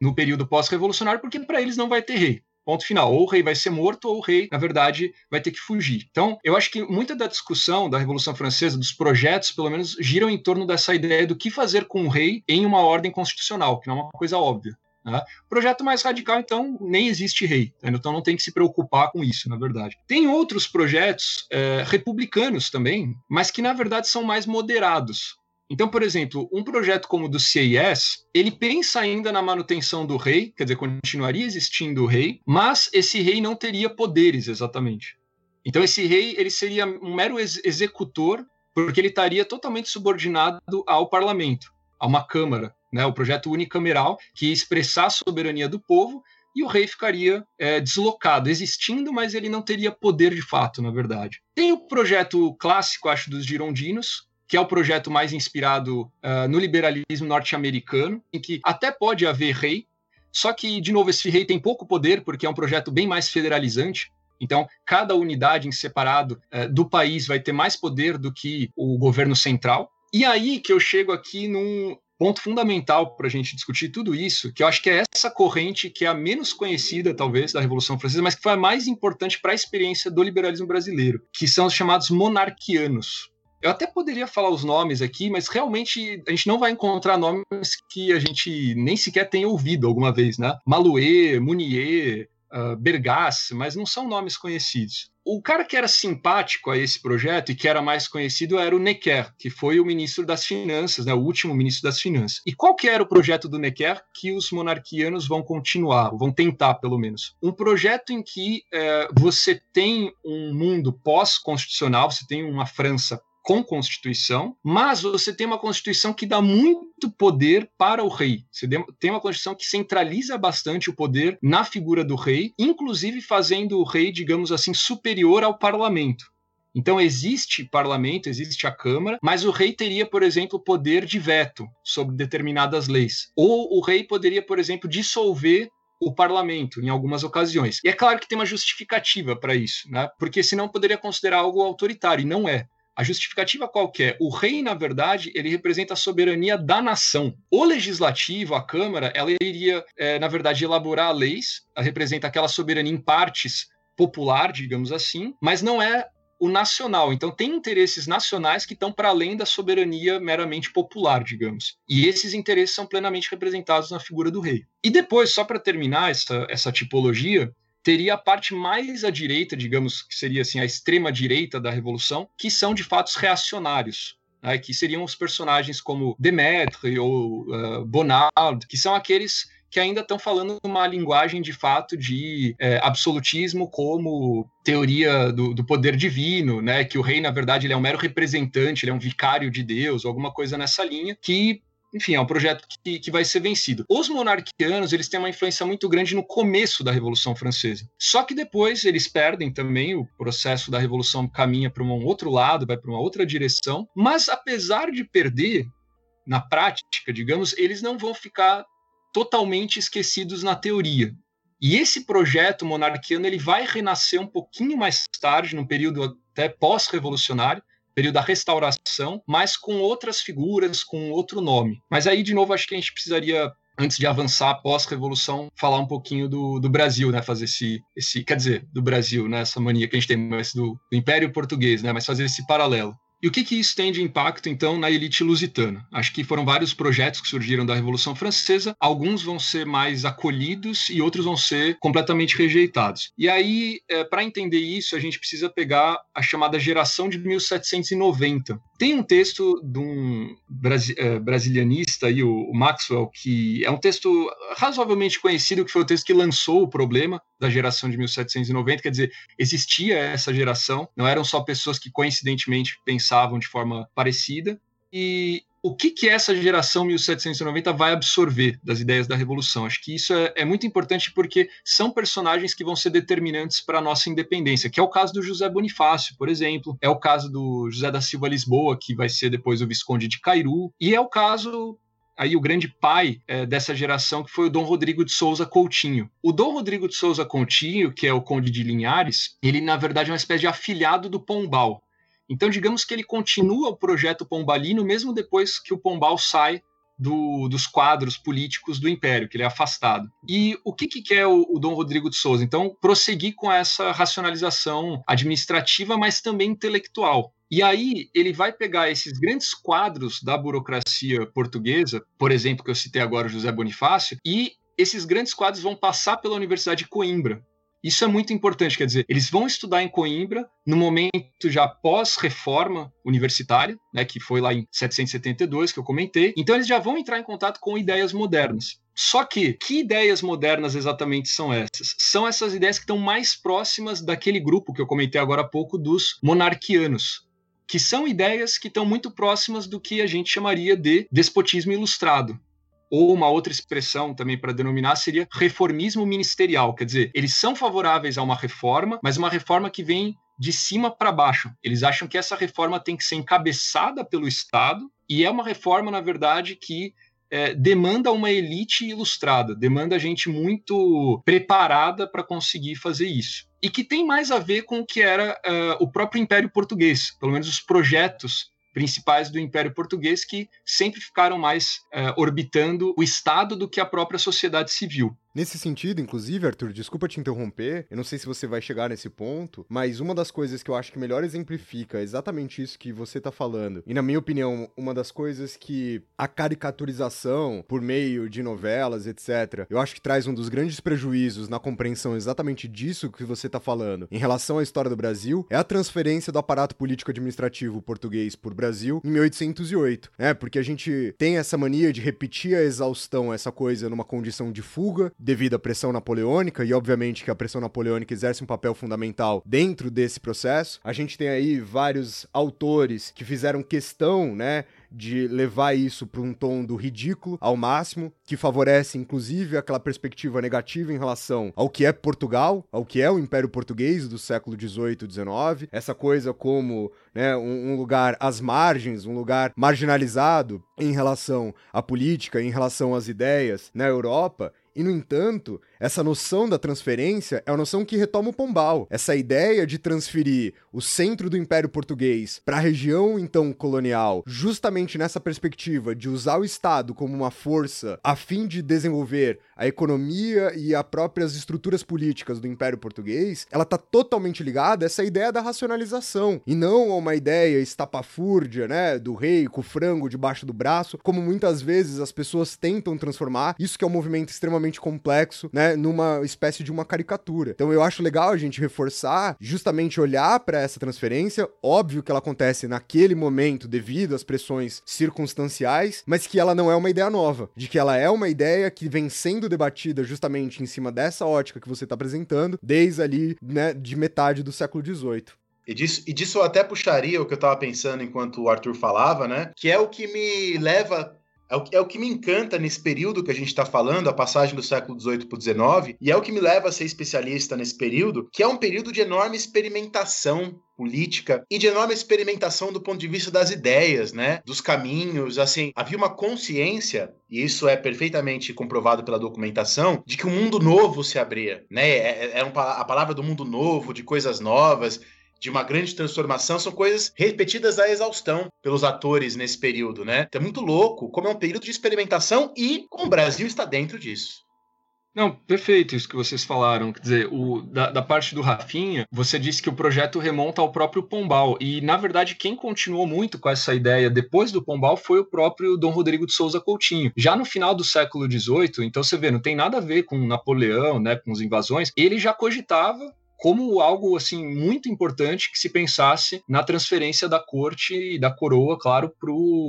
no período pós-revolucionário, porque para eles não vai ter rei. Ponto final. Ou o rei vai ser morto, ou o rei, na verdade, vai ter que fugir. Então, eu acho que muita da discussão da Revolução Francesa, dos projetos, pelo menos, giram em torno dessa ideia do que fazer com o rei em uma ordem constitucional, que não é uma coisa óbvia. Né? Projeto mais radical, então, nem existe rei. Né? Então não tem que se preocupar com isso, na verdade. Tem outros projetos é, republicanos também, mas que na verdade são mais moderados. Então, por exemplo, um projeto como o do CIS, ele pensa ainda na manutenção do rei, quer dizer, continuaria existindo o rei, mas esse rei não teria poderes exatamente. Então, esse rei ele seria um mero ex executor, porque ele estaria totalmente subordinado ao parlamento, a uma câmara né, o projeto unicameral, que ia expressar a soberania do povo, e o rei ficaria é, deslocado, existindo, mas ele não teria poder de fato, na verdade. Tem o projeto clássico, acho, dos girondinos, que é o projeto mais inspirado uh, no liberalismo norte-americano, em que até pode haver rei, só que, de novo, esse rei tem pouco poder, porque é um projeto bem mais federalizante. Então, cada unidade em separado uh, do país vai ter mais poder do que o governo central. E aí que eu chego aqui num, ponto fundamental para a gente discutir tudo isso, que eu acho que é essa corrente que é a menos conhecida, talvez, da Revolução Francesa, mas que foi a mais importante para a experiência do liberalismo brasileiro, que são os chamados monarquianos. Eu até poderia falar os nomes aqui, mas realmente a gente não vai encontrar nomes que a gente nem sequer tenha ouvido alguma vez, né? Malouet, Mounier, uh, Bergasse, mas não são nomes conhecidos. O cara que era simpático a esse projeto e que era mais conhecido era o Necker, que foi o ministro das Finanças, né, o último ministro das Finanças. E qual que era o projeto do Necker que os monarquianos vão continuar, vão tentar pelo menos? Um projeto em que é, você tem um mundo pós-constitucional, você tem uma França com Constituição, mas você tem uma Constituição que dá muito poder para o rei. Você tem uma Constituição que centraliza bastante o poder na figura do rei, inclusive fazendo o rei, digamos assim, superior ao parlamento. Então existe parlamento, existe a Câmara, mas o rei teria, por exemplo, poder de veto sobre determinadas leis. Ou o rei poderia, por exemplo, dissolver o parlamento em algumas ocasiões. E é claro que tem uma justificativa para isso, né? Porque senão poderia considerar algo autoritário, e não é. A justificativa qualquer, o rei, na verdade, ele representa a soberania da nação. O legislativo, a Câmara, ela iria, é, na verdade, elaborar leis, ela representa aquela soberania em partes popular, digamos assim, mas não é o nacional. Então, tem interesses nacionais que estão para além da soberania meramente popular, digamos. E esses interesses são plenamente representados na figura do rei. E depois, só para terminar essa, essa tipologia, teria a parte mais à direita, digamos que seria assim a extrema direita da revolução, que são de fatos reacionários. Né, que seriam os personagens como Demetre ou uh, Bonald, que são aqueles que ainda estão falando uma linguagem de fato de é, absolutismo como teoria do, do, poder divino, né? Que o rei, na verdade, ele é um mero representante, ele é um vicário de Deus, alguma coisa nessa linha, que enfim, é um projeto que, que vai ser vencido. Os monarquianos, eles têm uma influência muito grande no começo da Revolução Francesa. Só que depois eles perdem também, o processo da Revolução caminha para um outro lado, vai para uma outra direção. Mas apesar de perder, na prática, digamos, eles não vão ficar totalmente esquecidos na teoria. E esse projeto monarquiano ele vai renascer um pouquinho mais tarde, num período até pós-revolucionário, período da restauração, mas com outras figuras, com outro nome. Mas aí, de novo, acho que a gente precisaria antes de avançar pós-revolução, falar um pouquinho do, do, Brasil, né? Fazer esse, esse. Quer dizer, do Brasil, né? Essa mania que a gente tem, mas do, do Império Português, né? Mas fazer esse paralelo. E o que, que isso tem de impacto, então, na elite lusitana? Acho que foram vários projetos que surgiram da Revolução Francesa, alguns vão ser mais acolhidos e outros vão ser completamente rejeitados. E aí, é, para entender isso, a gente precisa pegar a chamada geração de 1790. Tem um texto de um é, brasilianista, aí, o Maxwell, que é um texto razoavelmente conhecido, que foi o texto que lançou o problema da geração de 1790, quer dizer, existia essa geração, não eram só pessoas que coincidentemente pensavam de forma parecida. E o que, que essa geração 1790 vai absorver das ideias da Revolução? Acho que isso é, é muito importante porque são personagens que vão ser determinantes para a nossa independência, que é o caso do José Bonifácio, por exemplo, é o caso do José da Silva Lisboa, que vai ser depois o Visconde de Cairu, e é o caso aí o grande pai é, dessa geração, que foi o Dom Rodrigo de Souza Coutinho. O Dom Rodrigo de Souza Coutinho, que é o Conde de Linhares, ele na verdade é uma espécie de afilhado do Pombal. Então, digamos que ele continua o projeto Pombalino mesmo depois que o Pombal sai do, dos quadros políticos do Império, que ele é afastado. E o que, que quer o, o Dom Rodrigo de Souza? Então, prosseguir com essa racionalização administrativa, mas também intelectual. E aí ele vai pegar esses grandes quadros da burocracia portuguesa, por exemplo, que eu citei agora, José Bonifácio, e esses grandes quadros vão passar pela Universidade de Coimbra. Isso é muito importante, quer dizer, eles vão estudar em Coimbra no momento já pós-reforma universitária, né, que foi lá em 772 que eu comentei. Então eles já vão entrar em contato com ideias modernas. Só que, que ideias modernas exatamente são essas? São essas ideias que estão mais próximas daquele grupo que eu comentei agora há pouco dos monarquianos, que são ideias que estão muito próximas do que a gente chamaria de despotismo ilustrado. Ou uma outra expressão também para denominar seria reformismo ministerial, quer dizer, eles são favoráveis a uma reforma, mas uma reforma que vem de cima para baixo. Eles acham que essa reforma tem que ser encabeçada pelo Estado e é uma reforma, na verdade, que é, demanda uma elite ilustrada, demanda gente muito preparada para conseguir fazer isso. E que tem mais a ver com o que era uh, o próprio Império Português, pelo menos os projetos principais do Império Português que sempre ficaram mais uh, orbitando o Estado do que a própria sociedade civil. Nesse sentido, inclusive, Arthur, desculpa te interromper, eu não sei se você vai chegar nesse ponto, mas uma das coisas que eu acho que melhor exemplifica exatamente isso que você tá falando, e na minha opinião, uma das coisas que a caricaturização por meio de novelas, etc., eu acho que traz um dos grandes prejuízos na compreensão exatamente disso que você tá falando em relação à história do Brasil, é a transferência do aparato político-administrativo português por Brasil em 1808, né? Porque a gente tem essa mania de repetir a exaustão, essa coisa numa condição de fuga, devido à pressão napoleônica, e obviamente que a pressão napoleônica exerce um papel fundamental dentro desse processo. A gente tem aí vários autores que fizeram questão, né, de levar isso para um tom do ridículo ao máximo, que favorece inclusive aquela perspectiva negativa em relação ao que é Portugal, ao que é o Império Português do século XVIII, XIX, essa coisa como né, um, um lugar às margens, um lugar marginalizado em relação à política, em relação às ideias na Europa E, no entanto, essa noção da transferência é uma noção que retoma o Pombal. Essa ideia de transferir o centro do Império Português para a região então colonial, justamente nessa perspectiva de usar o Estado como uma força a fim de desenvolver a economia e as próprias estruturas políticas do Império Português, ela está totalmente ligada a essa ideia da racionalização e não a uma ideia estapafúrdia, né, do rei com o frango debaixo do braço, como muitas vezes as pessoas tentam transformar. Isso que é um movimento extremamente complexo, né, numa espécie de uma caricatura. Então eu acho legal a gente reforçar, justamente olhar para essa transferência, óbvio que ela acontece naquele momento devido às pressões circunstanciais, mas que ela não é uma ideia nova, de que ela é uma ideia que vem sendo debatida justamente em cima dessa ótica que você está apresentando, desde ali, né, de metade do século XVIII. E disso, e disso eu até puxaria o que eu estava pensando enquanto o Arthur falava, né? Que é o que me leva é o, é o, que me encanta nesse período que a gente está falando, a passagem do século XVIII para o XIX, e é o que me leva a ser especialista nesse período, que é um período de enorme experimentação política e de enorme experimentação do ponto de vista das ideias, né, dos caminhos, assim, havia uma consciência e isso é perfeitamente comprovado pela documentação de que um mundo novo se abria, né, é, é, é um, a palavra do mundo novo, de coisas novas, de uma grande transformação são coisas repetidas à exaustão pelos atores nesse período, né? Então é muito louco como é um período de experimentação e o Brasil está dentro disso. Não, perfeito isso que vocês falaram. Quer dizer, o, da, da, parte do Rafinha, você disse que o projeto remonta ao próprio Pombal. E, na verdade, quem continuou muito com essa ideia depois do Pombal foi o próprio Dom Rodrigo de Souza Coutinho. Já no final do século XVIII, então você vê, não tem nada a ver com Napoleão, né, com as invasões, ele já cogitava como algo assim muito importante que se pensasse na transferência da corte e da coroa, claro,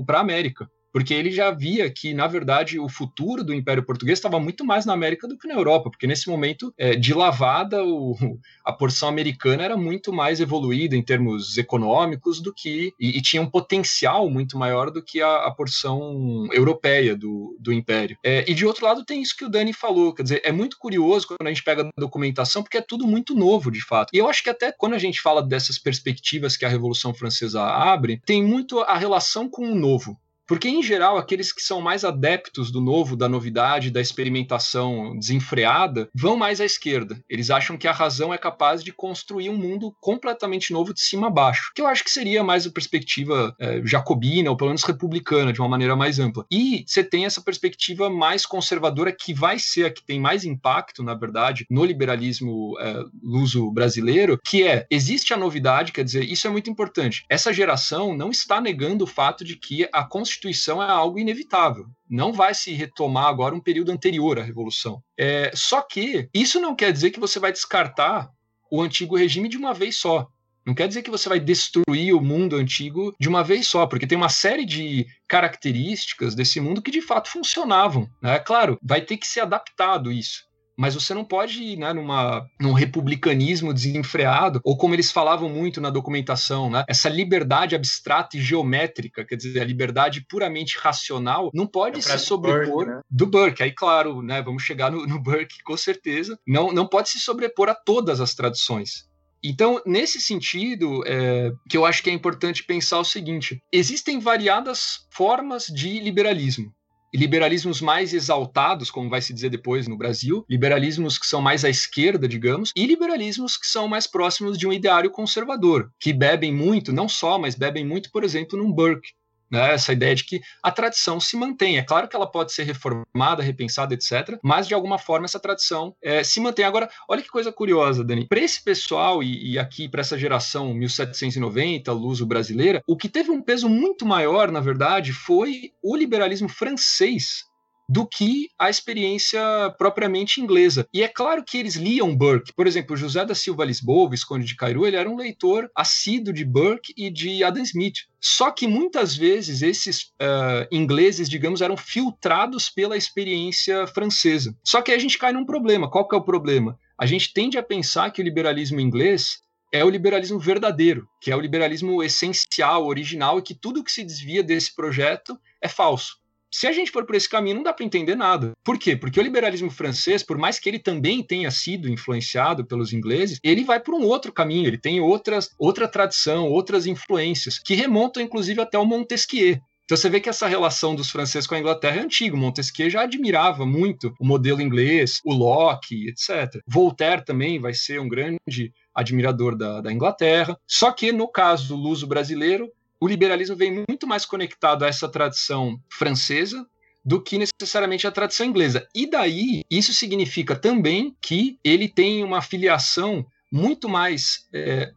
para a América porque ele já via que, na verdade, o futuro do Império Português estava muito mais na América do que na Europa, porque nesse momento, é, de lavada, o, a porção americana era muito mais evoluída em termos econômicos do que. e, e tinha um potencial muito maior do que a, a porção europeia do, do Império. É, e de outro lado, tem isso que o Dani falou, quer dizer, é muito curioso quando a gente pega a documentação, porque é tudo muito novo, de fato. E eu acho que até quando a gente fala dessas perspectivas que a Revolução Francesa abre, tem muito a relação com o novo. Porque, em geral, aqueles que são mais adeptos do novo, da novidade, da experimentação desenfreada, vão mais à esquerda. Eles acham que a razão é capaz de construir um mundo completamente novo de cima a baixo. Que eu acho que seria mais a perspectiva é, jacobina, ou pelo menos republicana, de uma maneira mais ampla. E você tem essa perspectiva mais conservadora, que vai ser a que tem mais impacto, na verdade, no liberalismo é, luso brasileiro, que é: existe a novidade, quer dizer, isso é muito importante. Essa geração não está negando o fato de que a Constituição Constituição é algo inevitável. Não vai se retomar agora um período anterior à Revolução. É, só que isso não quer dizer que você vai descartar o antigo regime de uma vez só. Não quer dizer que você vai destruir o mundo antigo de uma vez só, porque tem uma série de características desse mundo que de fato funcionavam. Né? Claro, vai ter que ser adaptado isso mas você não pode ir né, numa, num republicanismo desenfreado, ou como eles falavam muito na documentação, né, essa liberdade abstrata e geométrica, quer dizer, a liberdade puramente racional, não pode é se sobrepor Burke, né? do Burke. Aí, claro, né, vamos chegar no, no Burke com certeza, não, não pode se sobrepor a todas as tradições. Então, nesse sentido, é, que eu acho que é importante pensar o seguinte: existem variadas formas de liberalismo liberalismos mais exaltados, como vai se dizer depois no Brasil, liberalismos que são mais à esquerda, digamos, e liberalismos que são mais próximos de um ideário conservador, que bebem muito, não só, mas bebem muito, por exemplo, num Burke, né? Essa ideia de que a tradição se mantém. É claro que ela pode ser reformada, repensada, etc., mas de alguma forma essa tradição é, se mantém. Agora, olha que coisa curiosa, Dani. Para esse pessoal e, e aqui para essa geração 1790, luso brasileira, o que teve um peso muito maior, na verdade, foi o liberalismo francês do que a experiência propriamente inglesa. E é claro que eles liam Burke. Por exemplo, José da Silva Lisboa, Visconde de Cairu, ele era um leitor assíduo de Burke e de Adam Smith. Só que muitas vezes esses uh, ingleses, digamos, eram filtrados pela experiência francesa. Só que aí a gente cai num problema. Qual que é o problema? A gente tende a pensar que o liberalismo inglês é o liberalismo verdadeiro, que é o liberalismo essencial, original, e que tudo que se desvia desse projeto é falso. Se a gente for por esse caminho, não dá para entender nada. Por quê? Porque o liberalismo francês, por mais que ele também tenha sido influenciado pelos ingleses, ele vai por um outro caminho, ele tem outras, outra tradição, outras influências, que remontam inclusive até o Montesquieu. Então você vê que essa relação dos franceses com a Inglaterra é antiga. Montesquieu já admirava muito o modelo inglês, o Locke, etc. Voltaire também vai ser um grande admirador da, da Inglaterra. Só que no caso do luso brasileiro, o liberalismo vem muito mais conectado a essa tradição francesa do que necessariamente a tradição inglesa. E daí, isso significa também que ele tem uma filiação muito mais é,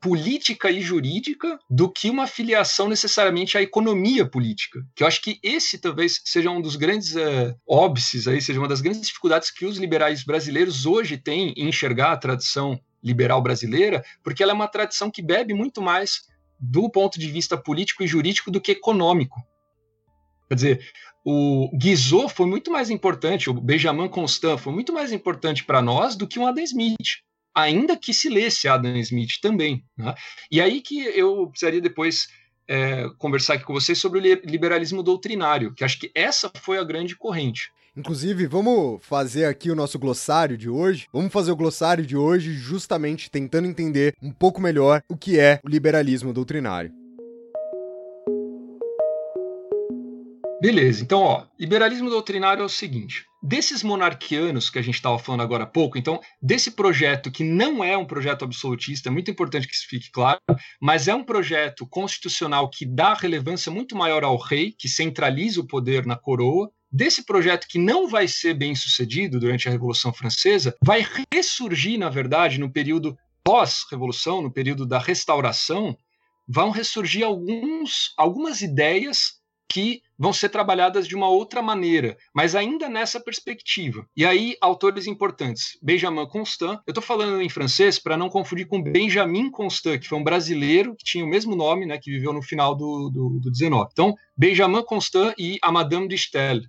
política e jurídica do que uma filiação necessariamente à economia política. Que eu acho que esse talvez seja um dos grandes é, óbices aí, seja uma das grandes dificuldades que os liberais brasileiros hoje têm em enxergar a tradição liberal brasileira, porque ela é uma tradição que bebe muito mais do ponto de vista político e jurídico do que econômico. Quer dizer, o Guizot foi muito mais importante, o Benjamin Constant foi muito mais importante para nós do que um Adam Smith, ainda que se lesse Adam Smith também. Né? E aí que eu precisaria depois é, conversar aqui com vocês sobre o liberalismo doutrinário, que acho que essa foi a grande corrente. Inclusive, vamos fazer aqui o nosso glossário de hoje. Vamos fazer o glossário de hoje justamente tentando entender um pouco melhor o que é o liberalismo doutrinário. Beleza, então, ó, liberalismo doutrinário é o seguinte: desses monarquianos que a gente estava falando agora há pouco, então, desse projeto que não é um projeto absolutista, é muito importante que isso fique claro, mas é um projeto constitucional que dá relevância muito maior ao rei, que centraliza o poder na coroa. Desse projeto que não vai ser bem sucedido durante a Revolução Francesa, vai ressurgir, na verdade, no período pós-revolução, no período da restauração, vão ressurgir alguns, algumas ideias que vão ser trabalhadas de uma outra maneira, mas ainda nessa perspectiva. E aí, autores importantes, Benjamin Constant, eu estou falando em francês para não confundir com Benjamin Constant, que foi um brasileiro que tinha o mesmo nome, né, que viveu no final do, do, do 19. Então, Benjamin Constant e a Madame de Staël,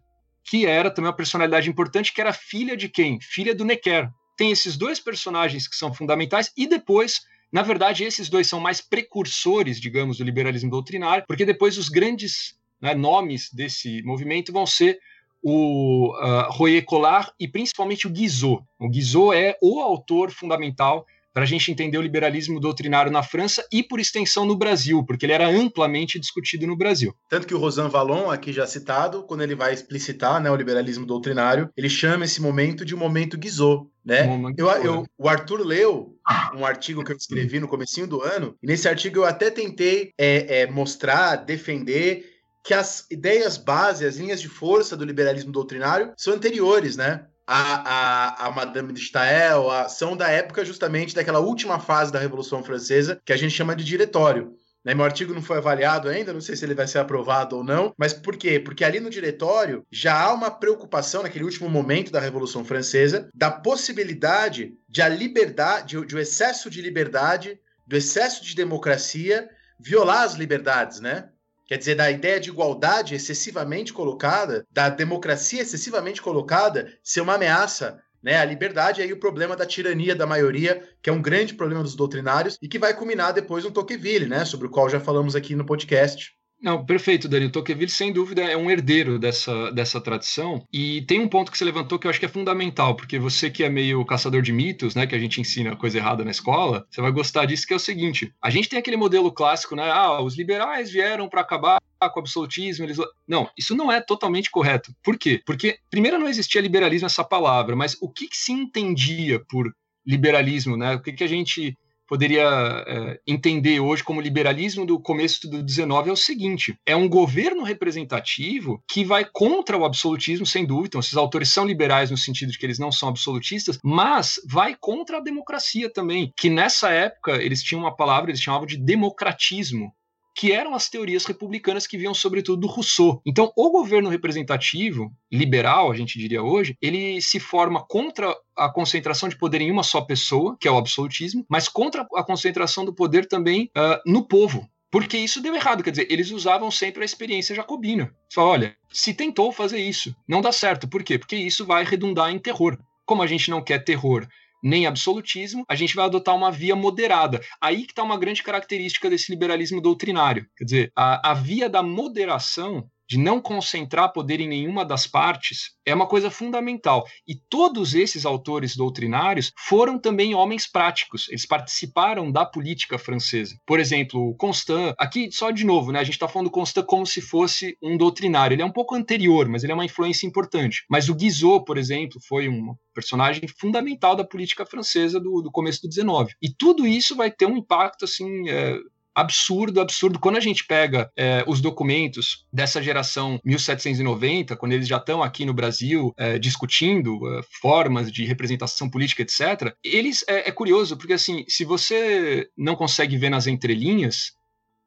que era também uma personalidade importante, que era filha de quem? Filha do Necker. Tem esses dois personagens que são fundamentais e depois na verdade, esses dois são mais precursores, digamos, do liberalismo doutrinário, porque depois os grandes né, nomes desse movimento vão ser o uh, Royer Collard e principalmente o Guizot. O Guizot é o autor fundamental para a gente entender o liberalismo doutrinário na França e, por extensão, no Brasil, porque ele era amplamente discutido no Brasil. Tanto que o Rosan Vallon, aqui já citado, quando ele vai explicitar né, o liberalismo doutrinário, ele chama esse momento de momento Guizot. Né? Eu, eu, o Arthur leu um artigo que eu escrevi no comecinho do ano, e nesse artigo eu até tentei é, é, mostrar, defender que as ideias base, as linhas de força do liberalismo doutrinário são anteriores, né? A, a, a Madame de Staël a, são da época justamente daquela última fase da Revolução Francesa, que a gente chama de diretório. Né? Meu artigo não foi avaliado ainda, não sei se ele vai ser aprovado ou não, mas por quê? Porque ali no diretório já há uma preocupação, naquele último momento da Revolução Francesa, da possibilidade de a liberdade, de, o excesso de liberdade, do excesso de democracia violar as liberdades, né? Quer dizer, da ideia de igualdade excessivamente colocada, da democracia excessivamente colocada, ser uma ameaça né, à liberdade, e aí o problema da tirania da maioria, que é um grande problema dos doutrinários, e que vai culminar depois no Tocqueville, né, sobre o qual já falamos aqui no podcast. Não, perfeito, Dani. Tocqueville, sem dúvida, é um herdeiro dessa, dessa tradição. E tem um ponto que você levantou que eu acho que é fundamental, porque você que é meio caçador de mitos, né, que a gente ensina coisa errada na escola, você vai gostar disso, que é o seguinte: a gente tem aquele modelo clássico, né? Ah, os liberais vieram para acabar com o absolutismo. Eles... Não, isso não é totalmente correto. Por quê? Porque, primeiro, não existia liberalismo essa palavra, mas o que, que se entendia por liberalismo, né? O que, que a gente poderia é, entender hoje como liberalismo do começo do 19 é o seguinte: é um governo representativo que vai contra o absolutismo, sem dúvida. Então, esses autores são liberais no sentido de que eles não são absolutistas, mas vai contra a democracia também, que nessa época eles tinham uma palavra, eles chamavam de democratismo que eram as teorias republicanas que vinham sobretudo do Rousseau. Então, o governo representativo, liberal, a gente diria hoje, ele se forma contra a concentração de poder em uma só pessoa, que é o absolutismo, mas contra a concentração do poder também uh, no povo. Porque isso deu errado, quer dizer, eles usavam sempre a experiência jacobina. Só, olha, se tentou fazer isso, não dá certo. Por quê? Porque isso vai redundar em terror. Como a gente não quer terror nem absolutismo, a gente vai adotar uma via moderada. Aí que está uma grande característica desse liberalismo doutrinário. Quer dizer, a, a via da moderação de não concentrar poder em nenhuma das partes, é uma coisa fundamental. E todos esses autores doutrinários foram também homens práticos, eles participaram da política francesa. Por exemplo, Constant, aqui só de novo, né, a gente está falando do Constant como se fosse um doutrinário, ele é um pouco anterior, mas ele é uma influência importante. Mas o Guizot, por exemplo, foi um personagem fundamental da política francesa do, do começo do 19. E tudo isso vai ter um impacto assim é, absurdo, absurdo. Quando a gente pega é, os documentos dessa geração 1790, quando eles já estão aqui no Brasil é, discutindo é, formas de representação política, etc., eles é, é, curioso, porque assim, se você não consegue ver nas entrelinhas,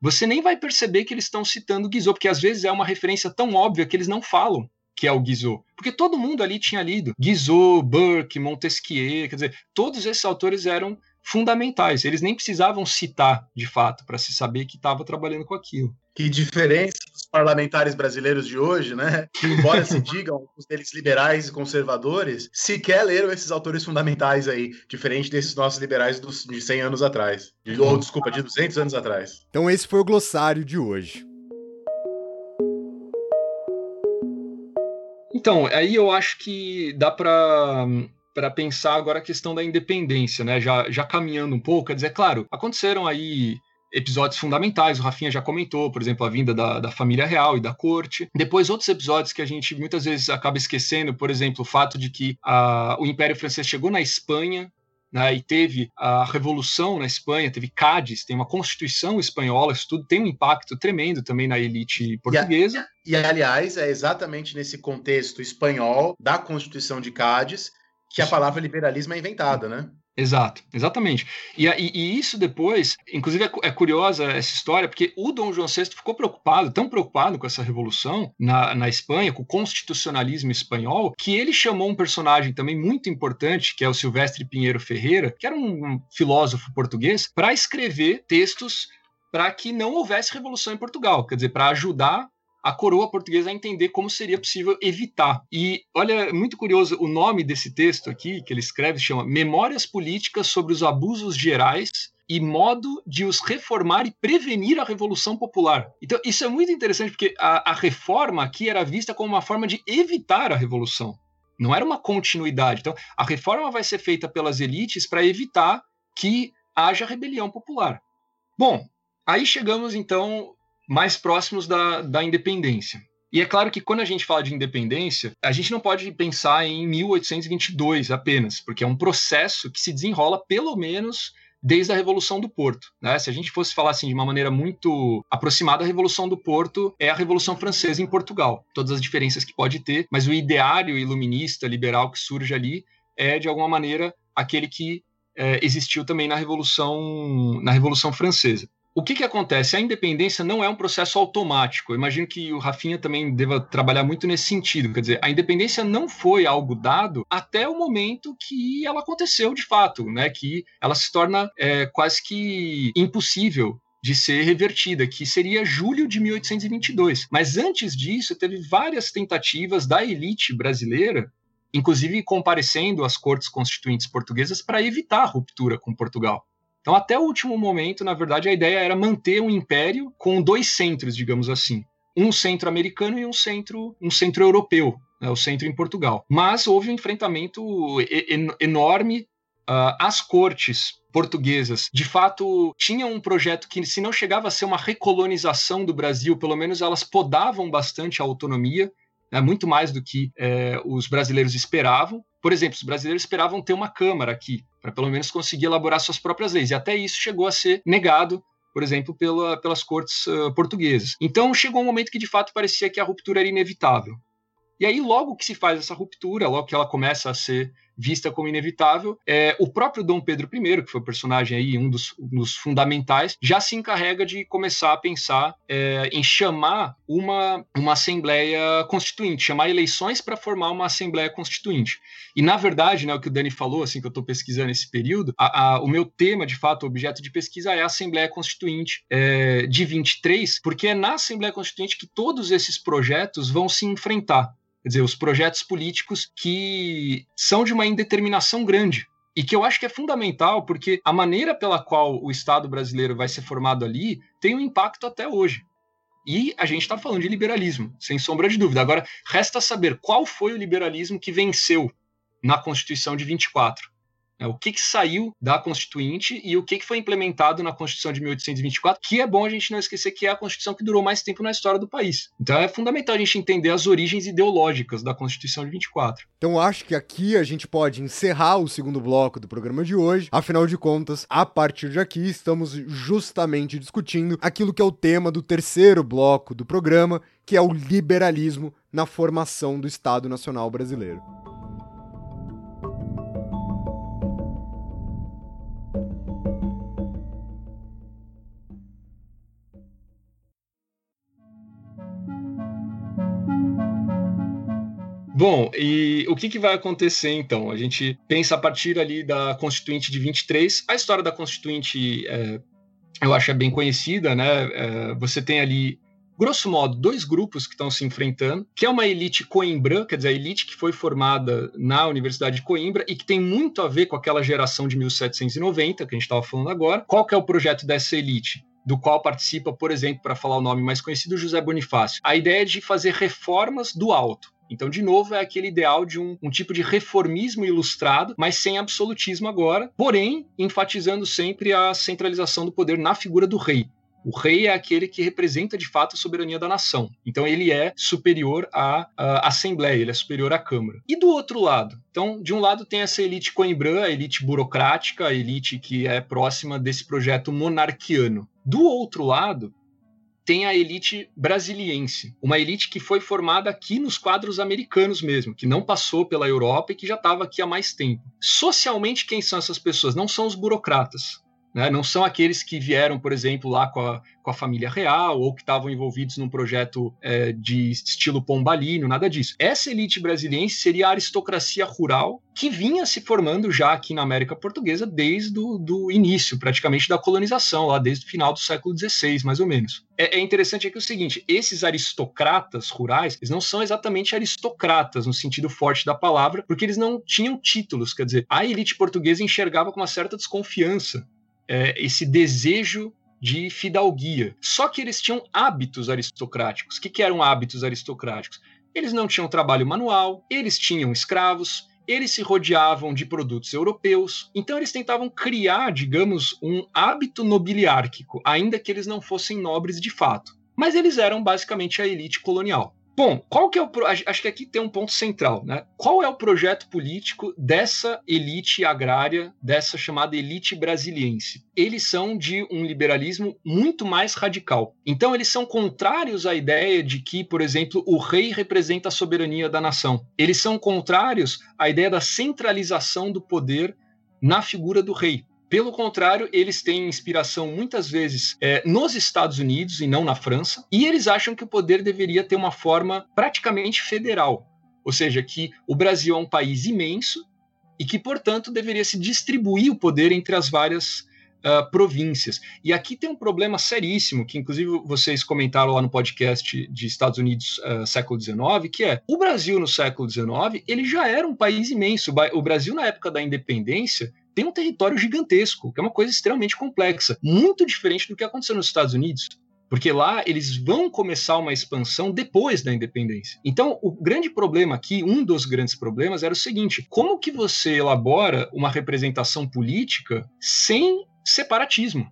você nem vai perceber que eles estão citando Guizot, porque às vezes é uma referência tão óbvia que eles não falam que é o Guizot. Porque todo mundo ali tinha lido. Guizot, Burke, Montesquieu, quer dizer, todos esses autores eram fundamentais. Eles nem precisavam citar, de fato, para se saber que estava trabalhando com aquilo. Que diferença dos parlamentares brasileiros de hoje, né? Que, embora se digam os deles liberais e conservadores, sequer leram esses autores fundamentais aí, diferente desses nossos liberais dos, de 100 anos atrás. Ou, desculpa, de 200 anos atrás. Então, esse foi o glossário de hoje. Então, aí eu acho que dá para para pensar agora a questão da independência, né? Já, já caminhando um pouco, quer dizer, claro, aconteceram aí episódios fundamentais, o Rafinha já comentou, por exemplo, a vinda da, da família real e da corte. Depois, outros episódios que a gente muitas vezes acaba esquecendo, por exemplo, o fato de que a, o Império Francês chegou na Espanha né, e teve a revolução na Espanha, teve Cádiz, tem uma constituição espanhola, isso tudo tem um impacto tremendo também na elite portuguesa. E, e aliás, é exatamente nesse contexto espanhol da constituição de Cádiz que a palavra liberalismo é inventada, né? Exato, exatamente. E, e, e isso depois, inclusive é, é, curiosa essa história, porque o Dom João VI ficou preocupado, tão preocupado com essa revolução na, na Espanha, com o constitucionalismo espanhol, que ele chamou um personagem também muito importante, que é o Silvestre Pinheiro Ferreira, que era um, filósofo português, para escrever textos para que não houvesse revolução em Portugal, quer dizer, para ajudar a coroa portuguesa a entender como seria possível evitar. E olha, é muito curioso, o nome desse texto aqui, que ele escreve, chama Memórias Políticas sobre os Abusos Gerais e modo de os reformar e prevenir a Revolução Popular. Então, isso é muito interessante, porque a, a reforma aqui era vista como uma forma de evitar a Revolução. Não era uma continuidade. Então, a reforma vai ser feita pelas elites para evitar que haja rebelião popular. Bom, aí chegamos então mais próximos da, da independência. E é claro que quando a gente fala de independência, a gente não pode pensar em 1822 apenas, porque é um processo que se desenrola pelo menos desde a Revolução do Porto. Né? Se a gente fosse falar assim de uma maneira muito aproximada, a Revolução do Porto é a Revolução Francesa em Portugal. Todas as diferenças que pode ter, mas o ideário iluminista, liberal que surge ali é de alguma maneira aquele que é, existiu também na Revolução na Revolução Francesa. O que, que acontece? A independência não é um processo automático. Eu imagino que o Rafinha também deva trabalhar muito nesse sentido. Quer dizer, a independência não foi algo dado até o momento que ela aconteceu de fato, né? Que ela se torna é, quase que impossível de ser revertida, que seria julho de 1822. Mas antes disso, teve várias tentativas da elite brasileira inclusive comparecendo às cortes constituintes portuguesas para evitar a ruptura com Portugal. Então, até o último momento, na verdade, a ideia era manter um império com dois centros, digamos assim. Um centro americano e um centro, um centro europeu, né, o centro em Portugal. Mas houve um enfrentamento enorme uh, às cortes portuguesas. De fato, tinham um projeto que, se não chegava a ser uma recolonização do Brasil, pelo menos elas podavam bastante a autonomia, né, muito mais do que é, os brasileiros esperavam. Por exemplo, os brasileiros esperavam ter uma Câmara aqui, para pelo menos conseguir elaborar suas próprias leis. E até isso chegou a ser negado por exemplo, pela, pelas cortes uh, portuguesas. Então chegou um momento que de fato parecia que a ruptura era inevitável. E aí, logo que se faz essa ruptura, logo que ela começa a ser vista como inevitável. É, o próprio Dom Pedro I, que foi o personagem aí, um dos, um dos fundamentais, já se encarrega de começar a pensar é, em chamar uma, uma Assembleia Constituinte, chamar eleições para formar uma Assembleia Constituinte. E, na verdade, né, o que o Dani falou, assim, que eu estou pesquisando esse período, a, a, o meu tema, de fato, objeto de pesquisa é a Assembleia Constituinte é, de 23, porque é na Assembleia Constituinte que todos esses projetos vão se enfrentar quer dizer, os projetos políticos que são de uma indeterminação grande. E que eu acho que é fundamental, porque a maneira pela qual o Estado brasileiro vai ser formado ali tem um impacto até hoje. E a gente está falando de liberalismo, sem sombra de dúvida. Agora, resta saber qual foi o liberalismo que venceu na Constituição de 24. É, o que, que saiu da Constituinte e o que, que foi implementado na Constituição de 1824, que é bom a gente não esquecer que é a Constituição que durou mais tempo na história do país. Então é fundamental a gente entender as origens ideológicas da Constituição de 24. Então acho que aqui a gente pode encerrar o segundo bloco do programa de hoje. Afinal de contas, a partir de aqui estamos justamente discutindo aquilo que é o tema do terceiro bloco do programa, que é o liberalismo na formação do Estado Nacional Brasileiro. Bom, e o que, que, vai acontecer então? A gente pensa a partir ali da Constituinte de 23. A história da Constituinte, é, eu acho é bem conhecida, né? É, você tem ali, grosso modo, dois grupos que estão se enfrentando, que é uma elite coimbra, quer dizer, a elite que foi formada na Universidade de Coimbra e que tem muito a ver com aquela geração de 1790 que a gente estava falando agora. Qual que é o projeto dessa elite? do qual participa, por exemplo, para falar o nome mais conhecido, José Bonifácio. A ideia é de fazer reformas do alto. Então, de novo, é aquele ideal de um, um, tipo de reformismo ilustrado, mas sem absolutismo agora, porém enfatizando sempre a centralização do poder na figura do rei. O rei é aquele que representa de fato a soberania da nação. Então ele é superior à, à, Assembleia, ele é superior à Câmara. E do outro lado? Então, de um lado tem essa elite coimbrã, a elite burocrática, a elite que é próxima desse projeto monarquiano. Do outro lado, tem a elite brasiliense, uma elite que foi formada aqui nos quadros americanos mesmo, que não passou pela Europa e que já estava aqui há mais tempo. Socialmente, quem são essas pessoas? Não são os burocratas. Né? Não são aqueles que vieram, por exemplo, lá com a, com a família real ou que estavam envolvidos num projeto é, de estilo pombalino, nada disso. Essa elite brasileira seria a aristocracia rural que vinha se formando já aqui na América Portuguesa desde o início, praticamente, da colonização, lá desde o final do século XVI, mais ou menos. É, é interessante aqui o seguinte: esses aristocratas rurais, eles não são exatamente aristocratas no sentido forte da palavra, porque eles não tinham títulos, quer dizer, a elite portuguesa enxergava com uma certa desconfiança é, esse desejo de fidalguia. Só que eles tinham hábitos aristocráticos. O que, que eram hábitos aristocráticos? Eles não tinham trabalho manual, eles tinham escravos, eles se rodeavam de produtos europeus, então eles tentavam criar, digamos, um hábito nobiliárquico, ainda que eles não fossem nobres de fato. Mas eles eram basicamente a elite colonial. Bom, qual que é o acho que aqui tem um ponto central, né? Qual é o projeto político dessa elite agrária, dessa chamada elite brasiliense? Eles são de um liberalismo muito mais radical. Então eles são contrários à ideia de que, por exemplo, o rei representa a soberania da nação. Eles são contrários à ideia da centralização do poder na figura do rei. Pelo contrário, eles têm inspiração muitas vezes é, nos Estados Unidos e não na França, e eles acham que o poder deveria ter uma forma praticamente federal, ou seja, que o Brasil é um país imenso e que, portanto, deveria se distribuir o poder entre as várias Uh, províncias. E aqui tem um problema seríssimo, que inclusive vocês comentaram lá no podcast de Estados Unidos uh, século XIX, que é o Brasil no século XIX, ele já era um país imenso. O Brasil, na época da independência, tem um território gigantesco, que é uma coisa extremamente complexa, muito diferente do que aconteceu nos Estados Unidos. Porque lá eles vão começar uma expansão depois da independência. Então, o grande problema aqui, um dos grandes problemas, era o seguinte: como que você elabora uma representação política sem separatismo?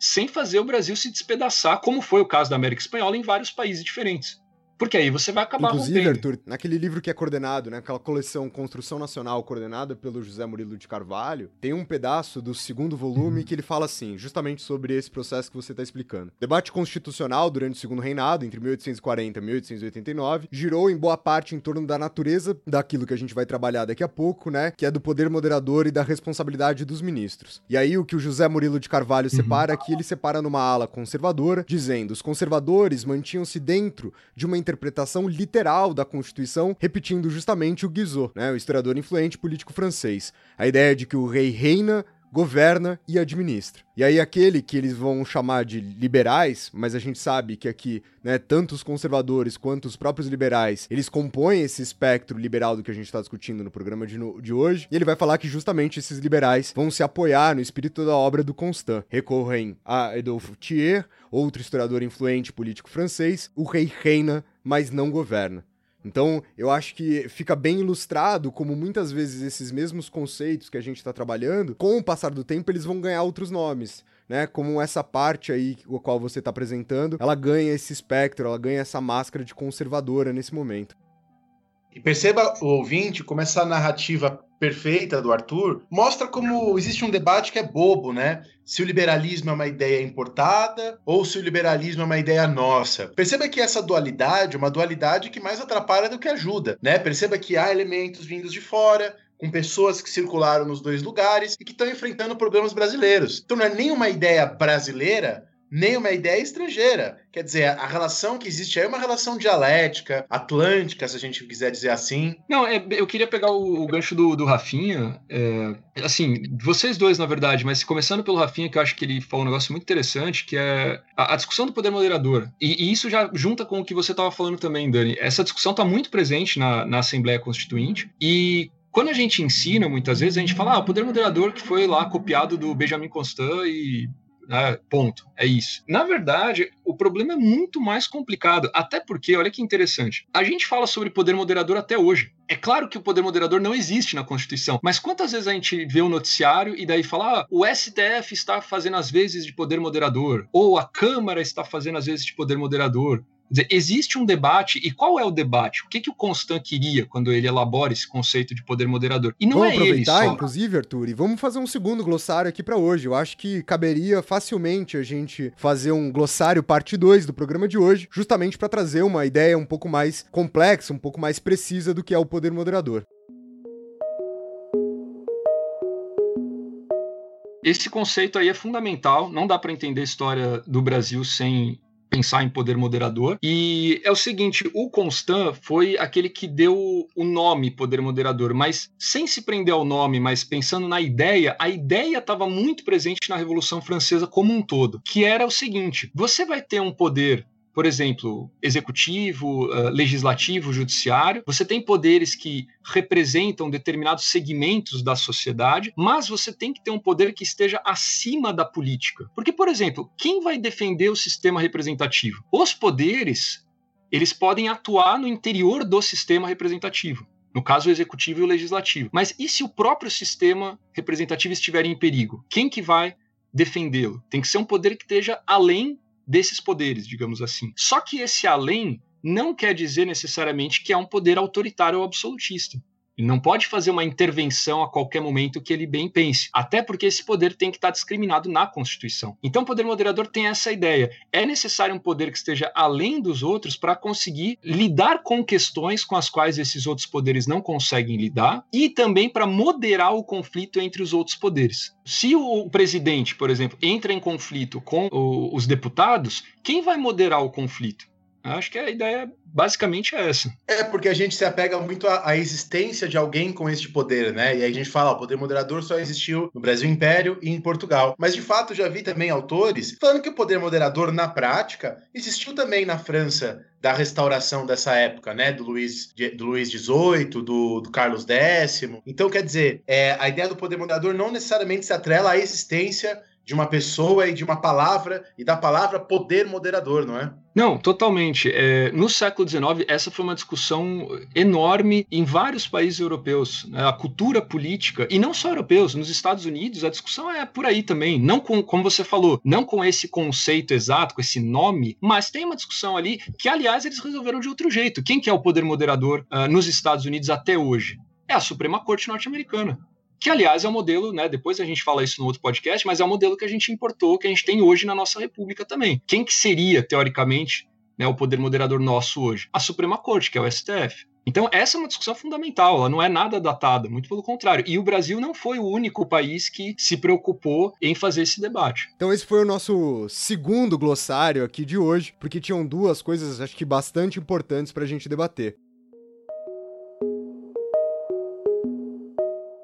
Sem fazer o Brasil se despedaçar, como foi o caso da América Espanhola em vários países diferentes. Porque aí você vai acabar Inclusive, rompendo. Arthur, naquele livro que é coordenado, né, aquela coleção Construção Nacional coordenada pelo José Murilo de Carvalho, tem um pedaço do segundo volume uhum. que ele fala assim, justamente sobre esse processo que você está explicando. Debate constitucional durante o segundo reinado, entre 1840 e 1889, girou em boa parte em torno da natureza daquilo que a gente vai trabalhar daqui a pouco, né, que é do poder moderador e da responsabilidade dos ministros. E aí o que o José Murilo de Carvalho uhum. separa aqui, ele separa numa ala conservadora, dizendo: os conservadores mantinham-se dentro de uma interpretação literal da Constituição, repetindo justamente o Guizot, né, o historiador influente político francês. A ideia de que o rei reina governa e administra. E aí aquele que eles vão chamar de liberais, mas a gente sabe que aqui, né, tanto os conservadores quanto os próprios liberais, eles compõem esse espectro liberal do que a gente está discutindo no programa de, no, de hoje, e ele vai falar que justamente esses liberais vão se apoiar no espírito da obra do Constant. Recorrem a Adolphe Thiers, outro historiador influente político francês, o rei reina, mas não governa. Então, eu acho que fica bem ilustrado como muitas vezes esses mesmos conceitos que a gente está trabalhando, com o passar do tempo, eles vão ganhar outros nomes. Né, como essa parte aí, o qual você está apresentando, ela ganha esse espectro, ela ganha essa máscara de conservadora nesse momento. E perceba o ouvinte como essa narrativa perfeita do Arthur mostra como existe um debate que é bobo, né? Se o liberalismo é uma ideia importada ou se o liberalismo é uma ideia nossa. Perceba que essa dualidade é uma dualidade que mais atrapalha do que ajuda, né? Perceba que há elementos vindos de fora, com pessoas que circularam nos dois lugares e que estão enfrentando problemas brasileiros. Então não é nem uma ideia brasileira, nem uma ideia estrangeira. Quer dizer, a relação que existe aí é uma relação dialética, atlântica, se a gente quiser dizer assim. Não, é, eu queria pegar o, o gancho do, do Rafinha. É, assim, vocês dois, na verdade, mas começando pelo Rafinha, que eu acho que ele falou um negócio muito interessante, que é a, a discussão do poder moderador. E, e, isso já junta com o que você estava falando também, Dani. Essa discussão está muito presente na, na Assembleia Constituinte. E quando a gente ensina, muitas vezes, a gente fala, ah, o poder moderador que foi lá copiado do Benjamin Constant e né? Ponto. É isso. Na verdade, o problema é muito mais complicado. Até porque, olha que interessante. A gente fala sobre poder moderador até hoje. É claro que o poder moderador não existe na Constituição, mas quantas vezes a gente vê o noticiário e daí fala: ah, o STF está fazendo as vezes de poder moderador, ou a Câmara está fazendo as vezes de poder moderador, Dizer, existe um debate, e qual é o debate? O que, que o Constant queria quando ele elabora esse conceito de poder moderador? E não vamos é aproveitar, ele só. inclusive, Arthur, e vamos fazer um segundo glossário aqui para hoje. Eu acho que caberia facilmente a gente fazer um glossário parte 2 do programa de hoje, justamente para trazer uma ideia um pouco mais complexa, um pouco mais precisa do que é o poder moderador. Esse conceito aí é fundamental, não dá para entender a história do Brasil sem pensar em poder moderador. E é o seguinte, o Constant foi aquele que deu o nome poder moderador, mas sem se prender ao nome, mas pensando na ideia, a ideia estava muito presente na Revolução Francesa como um todo, que era o seguinte: você vai ter um poder por exemplo, executivo, uh, legislativo, judiciário. Você tem poderes que representam determinados segmentos da sociedade, mas você tem que ter um poder que esteja acima da política. Porque, por exemplo, quem vai defender o sistema representativo? Os poderes, eles podem atuar no interior do sistema representativo. No caso, o executivo e o legislativo. Mas e se o próprio sistema representativo estiver em perigo? Quem que vai defendê-lo? Tem que ser um poder que esteja além desses poderes, digamos assim. Só que esse além não quer dizer necessariamente que é um poder autoritário ou absolutista. Não pode fazer uma intervenção a qualquer momento que ele bem pense, até porque esse poder tem que estar discriminado na Constituição. Então, o poder moderador tem essa ideia. É necessário um poder que esteja além dos outros para conseguir lidar com questões com as quais esses outros poderes não conseguem lidar e também para moderar o conflito entre os outros poderes. Se o presidente, por exemplo, entra em conflito com os deputados, quem vai moderar o conflito? Acho que a ideia basicamente é essa. É, porque a gente se apega muito à, à, existência de alguém com este poder, né? E aí a gente fala, o poder moderador só existiu no Brasil Império e em Portugal. Mas de fato já vi também autores falando que o poder moderador na prática existiu também na França da restauração dessa época, né? Do Luís, do Luís XVIII, do, do Carlos X. Então, quer dizer, é, a ideia do poder moderador não necessariamente se atrela à existência de uma pessoa e de uma palavra, e da palavra poder moderador, não é? Não, totalmente. É, no século XIX, essa foi uma discussão enorme em vários países europeus. Né? A cultura política, e não só europeus, nos Estados Unidos, a discussão é por aí também. Não com, como você falou, não com esse conceito exato, com esse nome, mas tem uma discussão ali que, aliás, eles resolveram de outro jeito. Quem que é o poder moderador uh, nos Estados Unidos até hoje? É a Suprema Corte norte-americana que aliás é o um modelo, né? Depois a gente fala isso no outro podcast, mas é o um modelo que a gente importou, que a gente tem hoje na nossa república também. Quem que seria teoricamente, né, o poder moderador nosso hoje? A Suprema Corte, que é o STF. Então, essa é uma discussão fundamental, ela não é nada datada, muito pelo contrário. E o Brasil não foi o único país que se preocupou em fazer esse debate. Então, esse foi o nosso segundo glossário aqui de hoje, porque tinham duas coisas, acho que bastante importantes para a gente debater.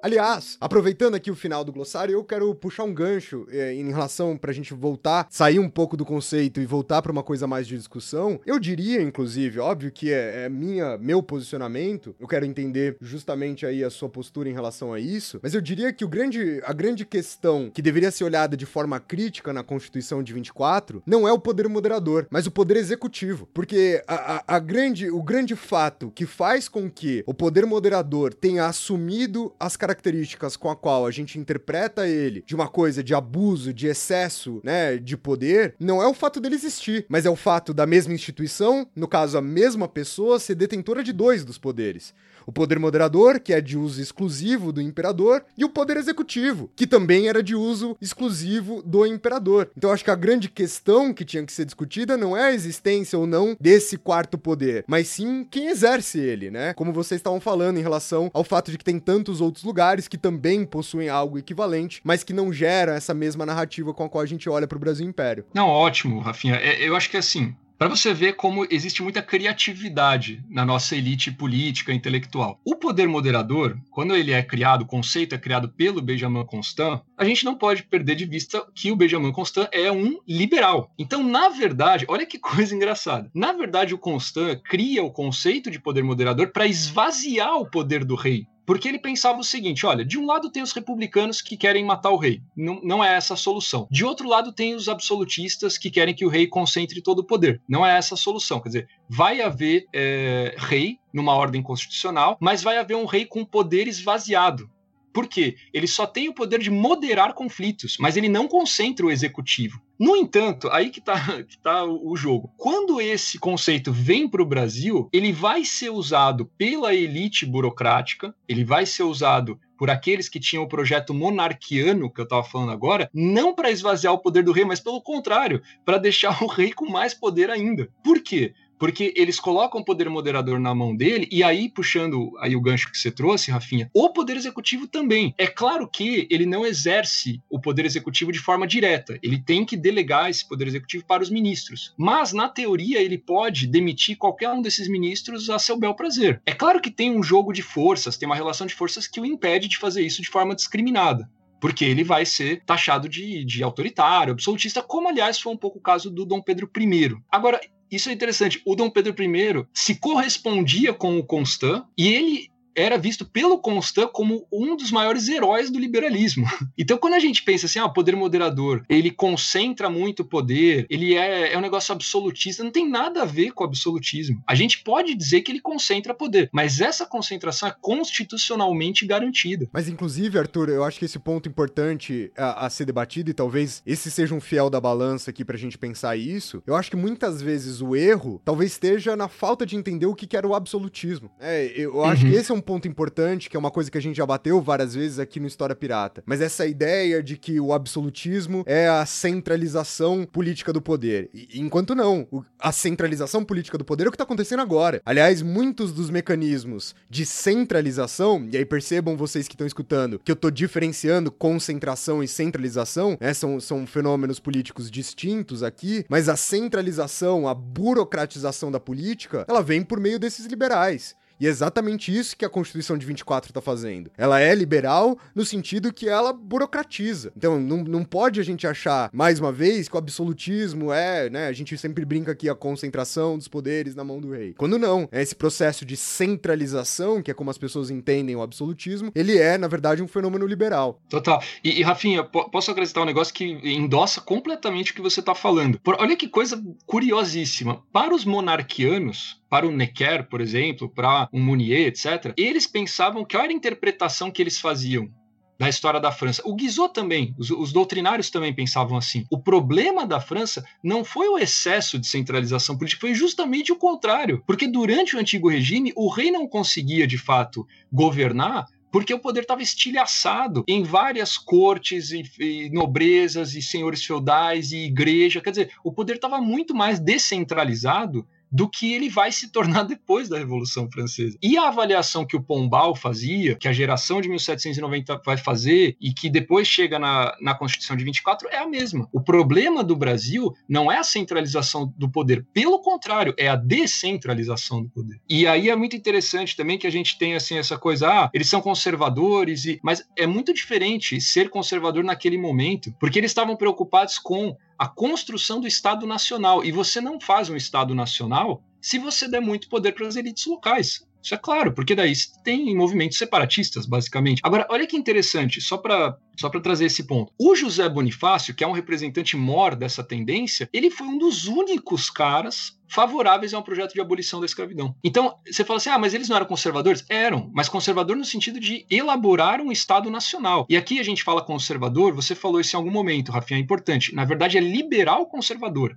Aliás, aproveitando aqui o final do glossário, eu quero puxar um gancho é, em relação pra gente voltar, sair um pouco do conceito e voltar para uma coisa mais de discussão. Eu diria, inclusive, óbvio que é, é, minha, meu posicionamento, eu quero entender justamente aí a sua postura em relação a isso, mas eu diria que o grande, a grande questão que deveria ser olhada de forma crítica na Constituição de 24 não é o poder moderador, mas o poder executivo. Porque a, a, a grande, o grande fato que faz com que o poder moderador tenha assumido as características características com a qual a gente interpreta ele de uma coisa de abuso, de excesso, né, de poder, não é o fato dele existir, mas é o fato da mesma instituição, no caso a mesma pessoa, ser detentora de dois dos poderes o poder moderador, que é de uso exclusivo do imperador, e o poder executivo, que também era de uso exclusivo do imperador. Então acho que a grande questão que tinha que ser discutida não é a existência ou não desse quarto poder, mas sim quem exerce ele, né? Como vocês estavam falando em relação ao fato de que tem tantos outros lugares que também possuem algo equivalente, mas que não geram essa mesma narrativa com a qual a gente olha para o Brasil Império. Não, ótimo, Rafinha. É, eu acho que assim, para você ver como existe muita criatividade na nossa elite política intelectual. O poder moderador, quando ele é criado, o conceito é criado pelo Benjamin Constant, a gente não pode perder de vista que o Benjamin Constant é um liberal. Então, na verdade, olha que coisa engraçada. Na verdade, o Constant cria o conceito de poder moderador para esvaziar o poder do rei. Porque ele pensava o seguinte: olha, de um lado tem os republicanos que querem matar o rei. Não, não é essa a solução. De outro lado tem os absolutistas que querem que o rei concentre todo o poder. Não é essa a solução. Quer dizer, vai haver é, rei numa ordem constitucional, mas vai haver um rei com poder esvaziado. Por quê? Ele só tem o poder de moderar conflitos, mas ele não concentra o executivo. No entanto, aí que está que tá o jogo. Quando esse conceito vem para o Brasil, ele vai ser usado pela elite burocrática, ele vai ser usado por aqueles que tinham o projeto monarquiano que eu estava falando agora, não para esvaziar o poder do rei, mas pelo contrário, para deixar o rei com mais poder ainda. Por quê? Porque eles colocam o poder moderador na mão dele, e aí, puxando aí o gancho que você trouxe, Rafinha, o poder executivo também. É claro que ele não exerce o poder executivo de forma direta, ele tem que delegar esse poder executivo para os ministros. Mas, na teoria, ele pode demitir qualquer um desses ministros a seu bel prazer. É claro que tem um jogo de forças, tem uma relação de forças que o impede de fazer isso de forma discriminada porque ele vai ser taxado de, de, autoritário, absolutista, como aliás foi um pouco o caso do Dom Pedro I. Agora, isso é interessante. O Dom Pedro I se correspondia com o Constant e ele era visto pelo Constant como um dos maiores heróis do liberalismo. Então, quando a gente pensa assim, ah, o poder moderador, ele concentra muito poder, ele é, é um negócio absolutista, não tem nada a ver com o absolutismo. A gente pode dizer que ele concentra poder, mas essa concentração é constitucionalmente garantida. Mas, inclusive, Arthur, eu acho que esse ponto importante a, a ser debatido, e talvez esse seja um fiel da balança aqui pra gente pensar isso, eu acho que muitas vezes o erro talvez esteja na falta de entender o que, que era o absolutismo. É, eu acho uhum. que esse é um ponto importante, que é uma coisa que a gente já bateu várias vezes aqui no História Pirata. Mas essa ideia de que o absolutismo é a centralização política do poder. E, enquanto não, a centralização política do poder é o que está acontecendo agora. Aliás, muitos dos mecanismos de centralização, e aí percebam vocês que estão escutando, que eu estou diferenciando concentração e centralização, né? São, são fenômenos políticos distintos aqui, mas a centralização, a burocratização da política, ela vem por meio desses liberais. E é exatamente isso que a Constituição de 24 está fazendo. Ela é liberal no sentido que ela burocratiza. Então, não, não pode a gente achar, mais uma vez, que o absolutismo é, né? A gente sempre brinca aqui a concentração dos poderes na mão do rei. Quando não, é esse processo de centralização, que é como as pessoas entendem o absolutismo, ele é, na verdade, um fenômeno liberal. Total. E, e Rafinha, posso acrescentar um negócio que endossa completamente o que você está falando. Por, olha que coisa curiosíssima. Para os monarquianos, para o Necker, por exemplo, para um Mounier, etc., eles pensavam que era a interpretação que eles faziam da história da França. O Guizot também, os, os, doutrinários também pensavam assim. O problema da França não foi o excesso de centralização política, foi justamente o contrário. Porque durante o antigo regime, o rei não conseguia, de fato, governar porque o poder estava estilhaçado em várias cortes e, e, nobrezas e senhores feudais e igreja. Quer dizer, o poder estava muito mais descentralizado do que ele vai se tornar depois da Revolução Francesa. E a avaliação que o Pombal fazia, que a geração de 1790 vai fazer e que depois chega na, na Constituição de 24 é a mesma. O problema do Brasil não é a centralização do poder, pelo contrário, é a descentralização do poder. E aí é muito interessante também que a gente tem assim essa coisa, ah, eles são conservadores e mas é muito diferente ser conservador naquele momento, porque eles estavam preocupados com a construção do Estado Nacional. E você não faz um Estado Nacional se você der muito poder para as elites locais. Isso é claro, porque daí tem movimentos separatistas, basicamente. Agora, olha que interessante, só para só para trazer esse ponto. O José Bonifácio, que é um representante mor dessa tendência, ele foi um dos únicos caras favoráveis a um projeto de abolição da escravidão. Então, você fala assim: ah, mas eles não eram conservadores? Eram, mas conservador no sentido de elaborar um Estado nacional. E aqui a gente fala conservador, você falou isso em algum momento, Rafinha, é importante. Na verdade, é liberal conservador.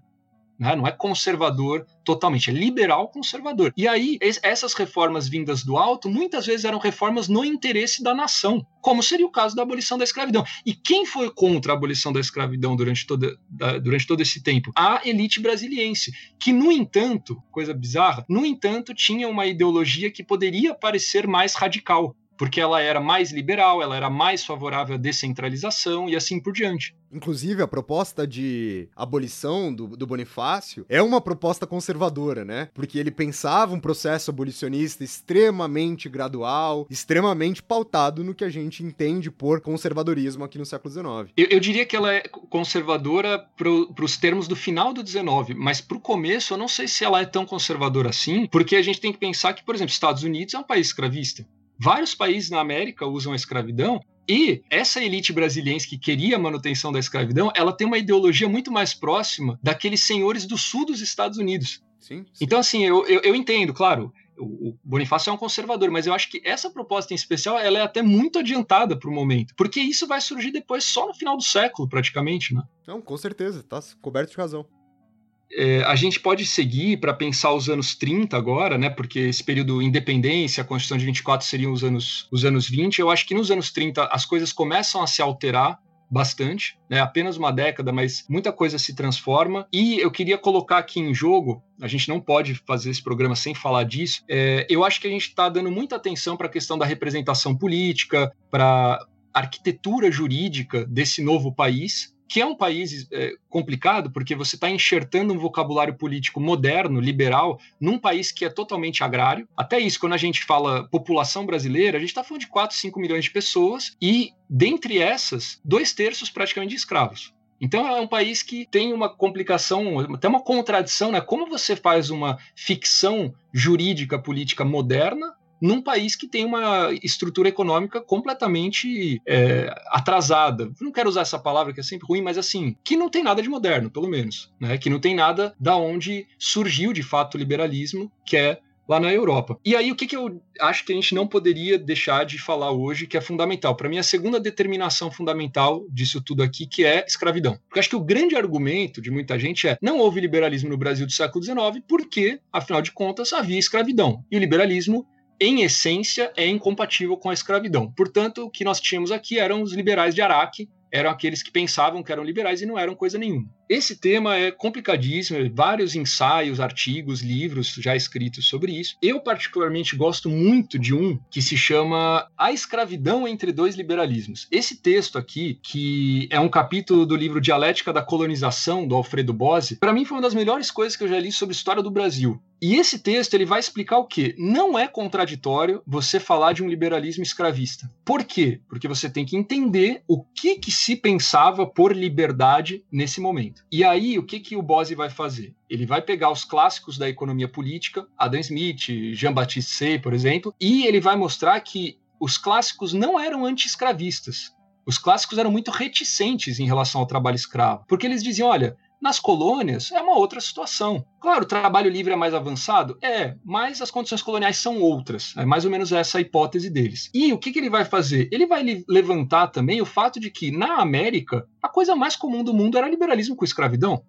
Né? Não é conservador totalmente, é liberal conservador. E aí, essas reformas vindas do alto, muitas vezes eram reformas no interesse da nação, como seria o caso da abolição da escravidão. E quem foi contra a abolição da escravidão durante, durante todo esse tempo? A elite brasiliense, que, no entanto, coisa bizarra, no entanto, tinha uma ideologia que poderia parecer mais radical porque ela era mais liberal, ela era mais favorável à descentralização e assim por diante. Inclusive, a proposta de abolição do, do, Bonifácio é uma proposta conservadora, né? Porque ele pensava um processo abolicionista extremamente gradual, extremamente pautado no que a gente entende por conservadorismo aqui no século XIX. Eu, eu diria que ela é conservadora para os termos do final do XIX, mas para o começo eu não sei se ela é tão conservadora assim, porque a gente tem que pensar que, por exemplo, Estados Unidos é um país escravista. Vários países na América usam a escravidão e essa elite brasiliense que queria a manutenção da escravidão, ela tem uma ideologia muito mais próxima daqueles senhores do sul dos Estados Unidos. Sim, sim. Então, assim, eu, eu, eu entendo, claro, o Bonifácio é um conservador, mas eu acho que essa proposta em especial ela é até muito adiantada para o momento, porque isso vai surgir depois só no final do século, praticamente, né? Não, com certeza, tá coberto de razão é, a gente pode seguir para pensar os anos 30 agora, né? Porque esse período independência, a Constituição de 24 seriam os anos, os anos 20. Eu acho que nos anos 30 as coisas começam a se alterar bastante, né? Apenas uma década, mas muita coisa se transforma. E eu queria colocar aqui em jogo, a gente não pode fazer esse programa sem falar disso. É, eu acho que a gente está dando muita atenção para a questão da representação política, para arquitetura jurídica desse novo país, que é um país é, complicado, porque você está enxertando um vocabulário político moderno, liberal, num país que é totalmente agrário. Até isso, quando a gente fala população brasileira, a gente está falando de 4, 5 milhões de pessoas, e dentre essas, dois terços praticamente de escravos. Então é um país que tem uma complicação, até uma contradição, né? Como você faz uma ficção jurídica política moderna num país que tem uma estrutura econômica completamente é, atrasada. não quero usar essa palavra que é sempre ruim, mas assim, que não tem nada de moderno, pelo menos, né? Que não tem nada da onde surgiu de fato o liberalismo, que é lá na Europa. E aí, o que, que eu acho que a gente não poderia deixar de falar hoje, que é fundamental? Para mim, a segunda determinação fundamental disso tudo aqui, que é escravidão. Porque acho que o grande argumento de muita gente é não houve liberalismo no Brasil do século XIX porque, afinal de contas, havia escravidão. E o liberalismo em essência, é incompatível com a escravidão. Portanto, o que nós tínhamos aqui eram os liberais de Araque, eram aqueles que pensavam que eram liberais e não eram coisa nenhuma. Esse tema é complicadíssimo, vários ensaios, artigos, livros já escritos sobre isso. Eu, particularmente, gosto muito de um que se chama A Escravidão entre Dois Liberalismos. Esse texto aqui, que é um capítulo do livro Dialética da Colonização, do Alfredo Bose, para mim foi uma das melhores coisas que eu já li sobre a história do Brasil. E esse texto ele vai explicar o que não é contraditório você falar de um liberalismo escravista. Por quê? Porque você tem que entender o que, que se pensava por liberdade nesse momento. E aí, o que, que o Bose vai fazer? Ele vai pegar os clássicos da economia política, Adam Smith, Jean-Baptiste Say, por exemplo, e ele vai mostrar que os clássicos não eram anti-escravistas. Os clássicos eram muito reticentes em relação ao trabalho escravo, porque eles diziam: olha, nas colônias é uma outra situação. Claro, o trabalho livre é mais avançado? É, mas as condições coloniais são outras. É mais ou menos essa a hipótese deles. E o que, que ele vai fazer? Ele vai levantar também o fato de que, na América, a coisa mais comum do mundo era liberalismo com escravidão.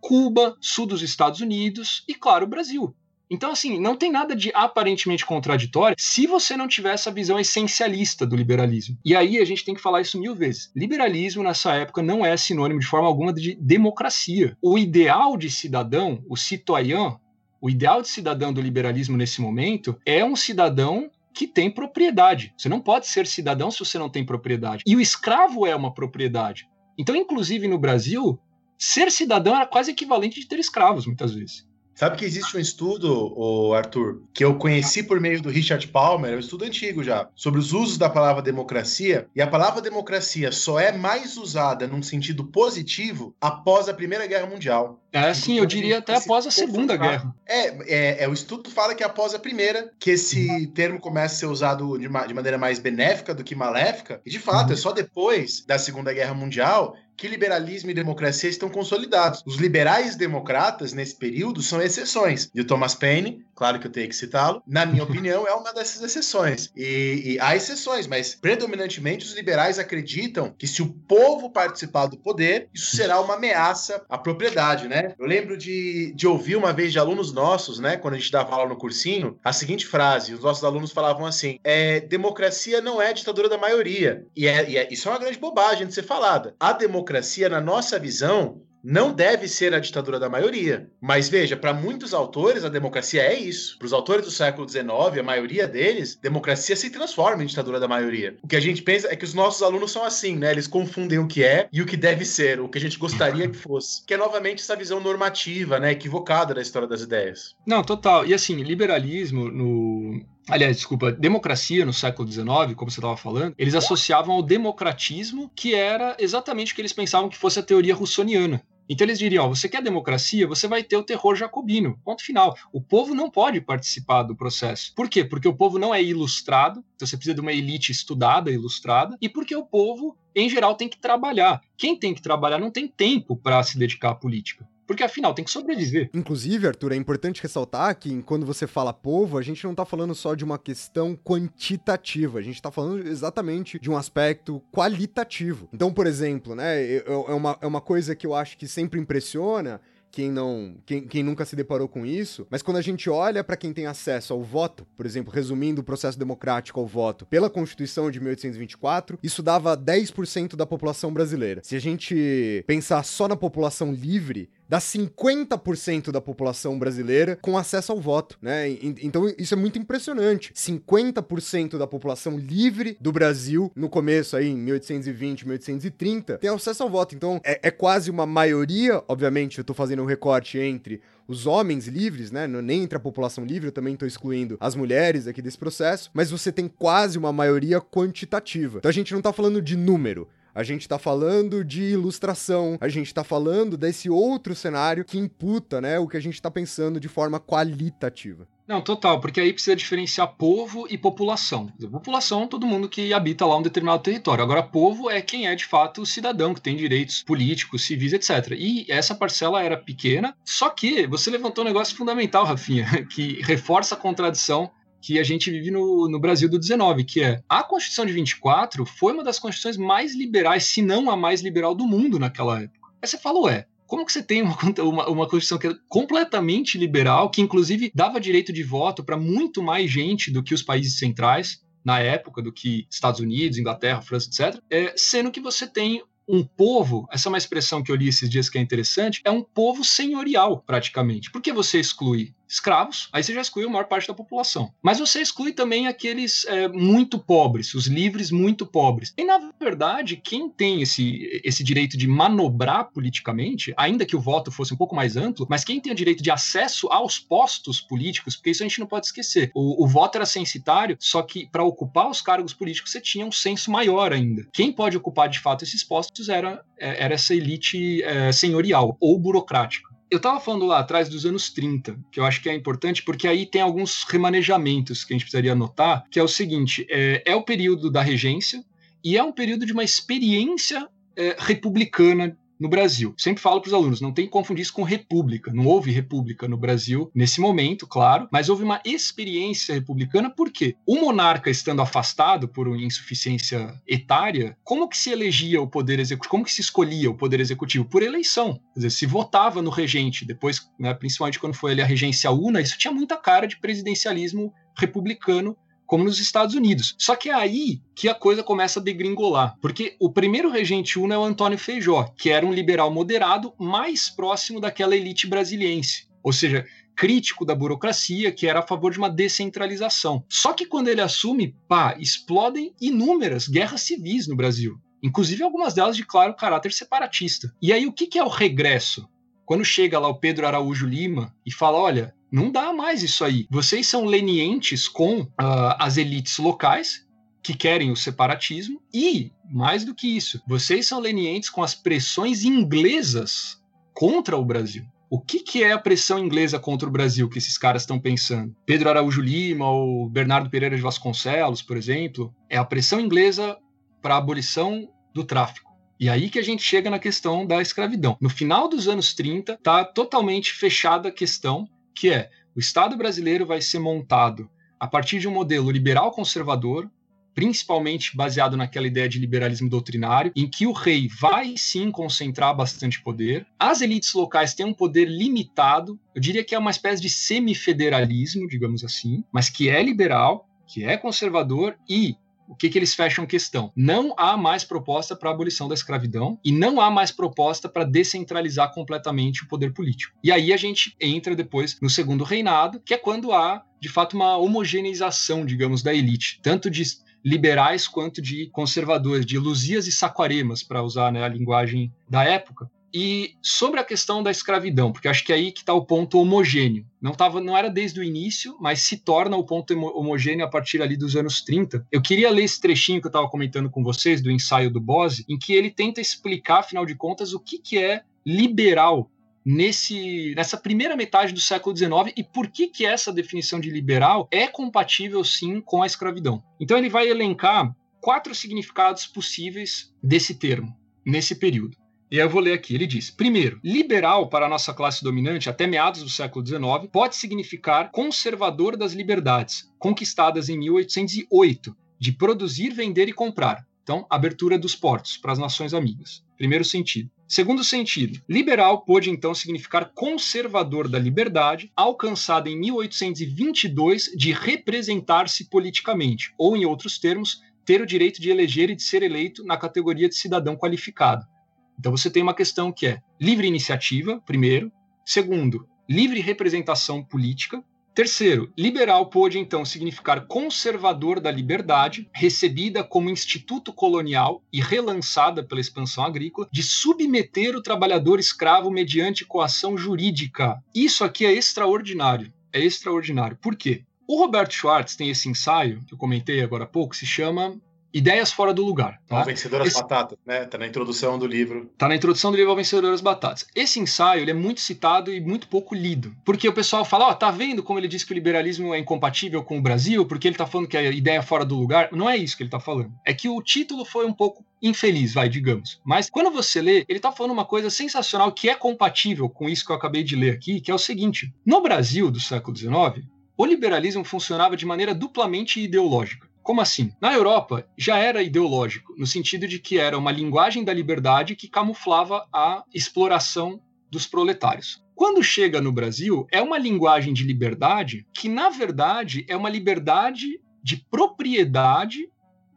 Cuba, sul dos Estados Unidos e, claro, o Brasil. Então, assim, não tem nada de aparentemente contraditório se você não tiver essa visão essencialista do liberalismo. E aí a gente tem que falar isso mil vezes. Liberalismo, nessa época, não é sinônimo de forma alguma de democracia. O ideal de cidadão, o citoyen, O ideal de cidadão do liberalismo nesse momento é um cidadão que tem propriedade. Você não pode ser cidadão se você não tem propriedade. E o escravo é uma propriedade. Então, inclusive no Brasil, ser cidadão era quase equivalente de ter escravos, muitas vezes. Sabe que existe um estudo, o Arthur, que eu conheci por meio do Richard Palmer, é um estudo antigo já, sobre os usos da palavra democracia, e a palavra democracia só é mais usada num sentido positivo após a Primeira Guerra Mundial. É, sim, eu diria até após a Segunda Guerra. É, é, é, o estudo fala que é após a Primeira que esse termo começa a ser usado de, de maneira mais benéfica do que maléfica, e de fato, é só depois da Segunda Guerra Mundial que liberalismo e democracia estão consolidados. Os liberais democratas, nesse período, são exceções. E o Thomas Paine, claro que eu tenho que citá-lo, na minha opinião, é uma dessas exceções. E, e, há exceções, mas predominantemente os liberais acreditam que se o povo participar do poder, isso será uma ameaça à propriedade, né? Eu lembro de, de ouvir uma vez de alunos nossos, né, quando a gente dava aula no cursinho, a seguinte frase: os nossos alunos falavam assim: é, democracia não é ditadura da maioria. E, é, e é, isso é uma grande bobagem de ser falada. A democracia democracia, na nossa visão, não deve ser a ditadura da maioria. Mas veja, para muitos autores, a democracia é isso. Para os autores do século XIX, a maioria deles, democracia se transforma em ditadura da maioria. O que a gente pensa é que os nossos alunos são assim, né? Eles confundem o que é e o que deve ser, o que a gente gostaria que fosse. Que é novamente essa visão normativa, né? Equivocada da história das ideias. Não, total. E assim, liberalismo no, aliás, desculpa, democracia no século XIX, como você estava falando, eles associavam ao democratismo, que era exatamente o que eles pensavam que fosse a teoria russoniana. Então eles diriam: ó, você quer democracia, você vai ter o terror jacobino. Ponto final. O povo não pode participar do processo. Por quê? Porque o povo não é ilustrado, então você precisa de uma elite estudada, ilustrada, e porque o povo, em geral, tem que trabalhar. Quem tem que trabalhar não tem tempo para se dedicar à política. Porque afinal tem que sobreviver. Inclusive, Arthur, é importante ressaltar que quando você fala povo, a gente não tá falando só de uma questão quantitativa, a gente tá falando exatamente de um aspecto qualitativo. Então, por exemplo, né, é, uma, é uma coisa que eu acho que sempre impressiona quem não, quem, quem nunca se deparou com isso, mas quando a gente olha para quem tem acesso ao voto, por exemplo, resumindo o processo democrático ao voto pela Constituição de 1824, isso dava 10% da população brasileira. Se a gente pensar só na população livre, dá 50% da população brasileira com acesso ao voto, né? Então isso é muito impressionante. 50% da população livre do Brasil no começo aí em 1820, 1830 tem acesso ao voto. Então é, é quase uma maioria, obviamente, eu tô fazendo um recorte entre os homens livres, né? Nem entre a população livre, eu também estou excluindo as mulheres aqui desse processo, mas você tem quase uma maioria quantitativa. Então a gente não está falando de número, a gente está falando de ilustração, a gente está falando desse outro cenário que imputa, né, o que a gente está pensando de forma qualitativa. Não, total, porque aí precisa diferenciar povo e população. População, todo mundo que habita lá um determinado território. Agora, povo é quem é de fato o cidadão, que tem direitos políticos, civis, etc. E essa parcela era pequena, só que você levantou um negócio fundamental, Rafinha, que reforça a contradição que a gente vive no, no Brasil do 19, que é a Constituição de 24 foi uma das constituições mais liberais, se não a mais liberal do mundo naquela época. Aí você fala, ué, como que você tem uma, uma, uma, Constituição que é completamente liberal, que inclusive dava direito de voto para muito mais gente do que os países centrais na época, do que Estados Unidos, Inglaterra, França, etc., é, sendo que você tem um povo, essa é uma expressão que eu li esses dias que é interessante, é um povo senhorial, praticamente. Por que você exclui escravos, aí você já exclui a maior parte da população. Mas você exclui também aqueles é, muito pobres, os livres muito pobres. E, na verdade, quem tem esse, esse direito de manobrar politicamente, ainda que o voto fosse um pouco mais amplo, mas quem tem o direito de acesso aos postos políticos, porque isso a gente não pode esquecer. O, o voto era censitário, só que para ocupar os cargos políticos você tinha um censo maior ainda. Quem pode ocupar de fato esses postos era, é, era essa elite é, senhorial ou burocrática. Eu estava falando lá atrás dos anos 30, que eu acho que é importante, porque aí tem alguns remanejamentos que a gente precisaria notar, que é o seguinte: é, é o período da regência e é um período de uma experiência é, republicana no Brasil. Sempre falo para os alunos, não tem que confundir isso com república. Não houve república no Brasil nesse momento, claro, mas houve uma experiência republicana porque o monarca estando afastado por uma insuficiência etária, como que se elegia o poder executivo? Como que se escolhia o poder executivo? Por eleição. Quer dizer, se votava no regente, depois, né, principalmente quando foi ali a regência una, isso tinha muita cara de presidencialismo republicano como nos Estados Unidos. Só que é aí que a coisa começa a degringolar, porque o primeiro regente uno é o Antônio Feijó, que era um liberal moderado mais próximo daquela elite brasiliense. Ou seja, crítico da burocracia, que era a favor de uma descentralização. Só que quando ele assume, pá, explodem inúmeras guerras civis no Brasil. Inclusive algumas delas de claro caráter separatista. E aí o que, é o regresso? Quando chega lá o Pedro Araújo Lima e fala: olha, não dá mais isso aí. Vocês são lenientes com uh, as elites locais que querem o separatismo e, mais do que isso, vocês são lenientes com as pressões inglesas contra o Brasil. O que, que é a pressão inglesa contra o Brasil que esses caras estão pensando? Pedro Araújo Lima ou Bernardo Pereira de Vasconcelos, por exemplo, é a pressão inglesa para a abolição do tráfico. E aí que a gente chega na questão da escravidão. No final dos anos 30, está totalmente fechada a questão que é o Estado brasileiro vai ser montado a partir de um modelo liberal conservador, principalmente baseado naquela ideia de liberalismo doutrinário, em que o rei vai sim concentrar bastante poder. As elites locais têm um poder limitado, eu diria que é uma espécie de semifederalismo, digamos assim, mas que é liberal, que é conservador e o que, que eles fecham questão? Não há mais proposta para a abolição da escravidão e não há mais proposta para descentralizar completamente o poder político. E aí a gente entra depois no segundo reinado, que é quando há, de fato, uma homogeneização, digamos, da elite, tanto de liberais quanto de conservadores, de Luzias e Saquaremas, para usar né, a linguagem da época, e sobre a questão da escravidão, porque acho que é aí que está o ponto homogêneo. Não, tava, não era desde o início, mas se torna o ponto homogêneo a partir ali dos anos 30. Eu queria ler esse trechinho que eu estava comentando com vocês, do ensaio do Bose, em que ele tenta explicar, afinal de contas, o que, que é liberal nesse, nessa primeira metade do século XIX e por que, que essa definição de liberal é compatível, sim, com a escravidão. Então ele vai elencar quatro significados possíveis desse termo, nesse período. E eu vou ler aqui. Ele diz: primeiro, liberal para a nossa classe dominante até meados do século XIX pode significar conservador das liberdades, conquistadas em 1808, de produzir, vender e comprar. Então, abertura dos portos para as nações amigas. Primeiro sentido. Segundo sentido, liberal pode então significar conservador da liberdade, alcançada em 1822 de representar-se politicamente, ou, em outros termos, ter o direito de eleger e de ser eleito na categoria de cidadão qualificado. Então você tem uma questão que é livre iniciativa, primeiro. Segundo, livre representação política. Terceiro, liberal pode então significar conservador da liberdade, recebida como instituto colonial e relançada pela expansão agrícola, de submeter o trabalhador escravo mediante coação jurídica. Isso aqui é extraordinário. É extraordinário. Por quê? O Roberto Schwartz tem esse ensaio, que eu comentei agora há pouco, se chama Ideias fora do lugar. Tá? O Vencedor das Esse... Batatas, né? Tá na introdução do livro. Tá na introdução do livro Ao Vencedor das Batatas. Esse ensaio ele é muito citado e muito pouco lido. Porque o pessoal fala, ó, oh, tá vendo como ele diz que o liberalismo é incompatível com o Brasil? Porque ele tá falando que a ideia é fora do lugar. Não é isso que ele tá falando. É que o título foi um pouco infeliz, vai, digamos. Mas quando você lê, ele tá falando uma coisa sensacional que é compatível com isso que eu acabei de ler aqui, que é o seguinte: no Brasil do século XIX, o liberalismo funcionava de maneira duplamente ideológica. Como assim? Na Europa já era ideológico, no sentido de que era uma linguagem da liberdade que camuflava a exploração dos proletários. Quando chega no Brasil, é uma linguagem de liberdade que, na verdade, é uma liberdade de propriedade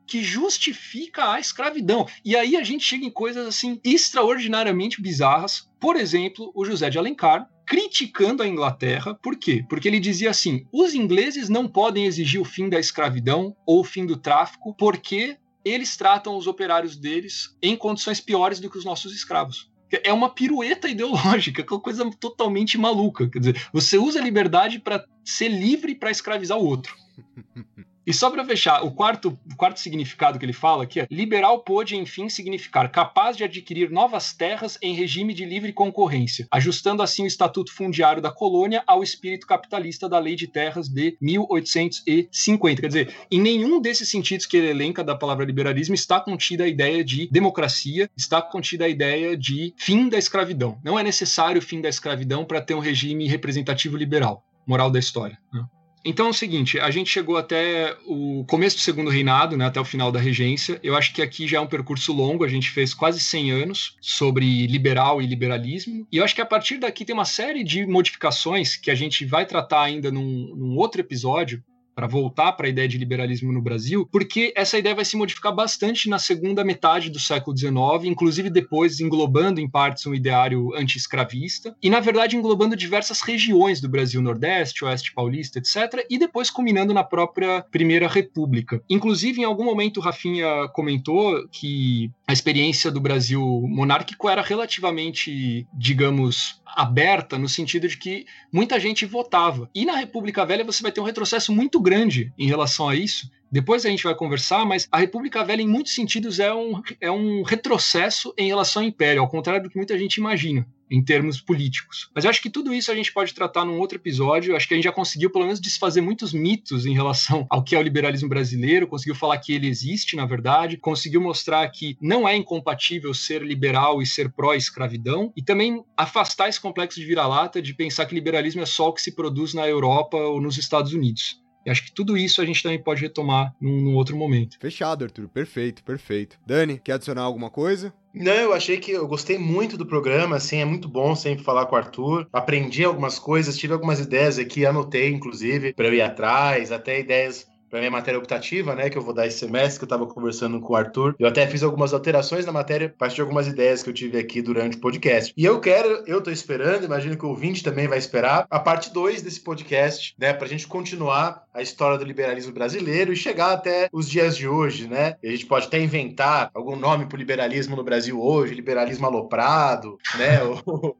que justifica a escravidão. E aí a gente chega em coisas assim extraordinariamente bizarras. Por exemplo, o José de Alencar, criticando a Inglaterra. Por quê? Porque ele dizia assim: os ingleses não podem exigir o fim da escravidão ou o fim do tráfico, porque eles tratam os operários deles em condições piores do que os nossos escravos. É uma pirueta ideológica, que é uma coisa totalmente maluca. Quer dizer, você usa a liberdade para ser livre para escravizar o outro. E só para fechar, o quarto, o quarto significado que ele fala aqui é: liberal pôde, enfim, significar capaz de adquirir novas terras em regime de livre concorrência, ajustando assim o estatuto fundiário da colônia ao espírito capitalista da Lei de Terras de 1850. Quer dizer, em nenhum desses sentidos que ele elenca da palavra liberalismo está contida a ideia de democracia, está contida a ideia de fim da escravidão. Não é necessário o fim da escravidão para ter um regime representativo liberal. Moral da história. Né? Então é o seguinte, a gente chegou até o começo do segundo reinado, né, até o final da regência. Eu acho que aqui já é um percurso longo, a gente fez quase 100 anos sobre liberal e liberalismo. E eu acho que a partir daqui tem uma série de modificações que a gente vai tratar ainda num, num outro episódio, para voltar para a ideia de liberalismo no Brasil, porque essa ideia vai se modificar bastante na segunda metade do século XIX, inclusive depois englobando em partes um ideário anti-escravista, e na verdade englobando diversas regiões do Brasil, Nordeste, Oeste Paulista, etc., e depois culminando na própria Primeira República. Inclusive, em algum momento, Rafinha comentou que a experiência do Brasil monárquico era relativamente, digamos, aberta no sentido de que muita gente votava. E na República Velha você vai ter um retrocesso muito grande em relação a isso. Depois a gente vai conversar, mas a República Velha, em muitos sentidos, é um, é um retrocesso em relação ao Império, ao contrário do que muita gente imagina em termos políticos. Mas eu acho que tudo isso a gente pode tratar num outro episódio. Eu acho que a gente já conseguiu, pelo menos, desfazer muitos mitos em relação ao que é o liberalismo brasileiro, conseguiu falar que ele existe, na verdade, conseguiu mostrar que não é incompatível ser liberal e ser pró-escravidão, e também afastar esse complexo de vira-lata de pensar que liberalismo é só o que se produz na Europa ou nos Estados Unidos. E acho que tudo isso a gente também pode retomar num, num, outro momento. Fechado, Arthur. Perfeito, perfeito. Dani, quer adicionar alguma coisa? Não, eu achei que eu gostei muito do programa, assim, é muito bom sempre falar com o Arthur. Aprendi algumas coisas, tive algumas ideias aqui, anotei, inclusive, para eu ir atrás, até ideias para minha matéria optativa, né, que eu vou dar esse semestre, que eu estava conversando com o Arthur. Eu até fiz algumas alterações na matéria, a partir de algumas ideias que eu tive aqui durante o podcast. E eu quero, eu tô esperando, imagino que o ouvinte também vai esperar, a parte 2 desse podcast, né, pra gente continuar a história do liberalismo brasileiro e chegar até os dias de hoje, né? E a gente pode até inventar algum nome pro liberalismo no Brasil hoje, liberalismo aloprado, né? ou, ou,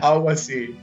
algo assim.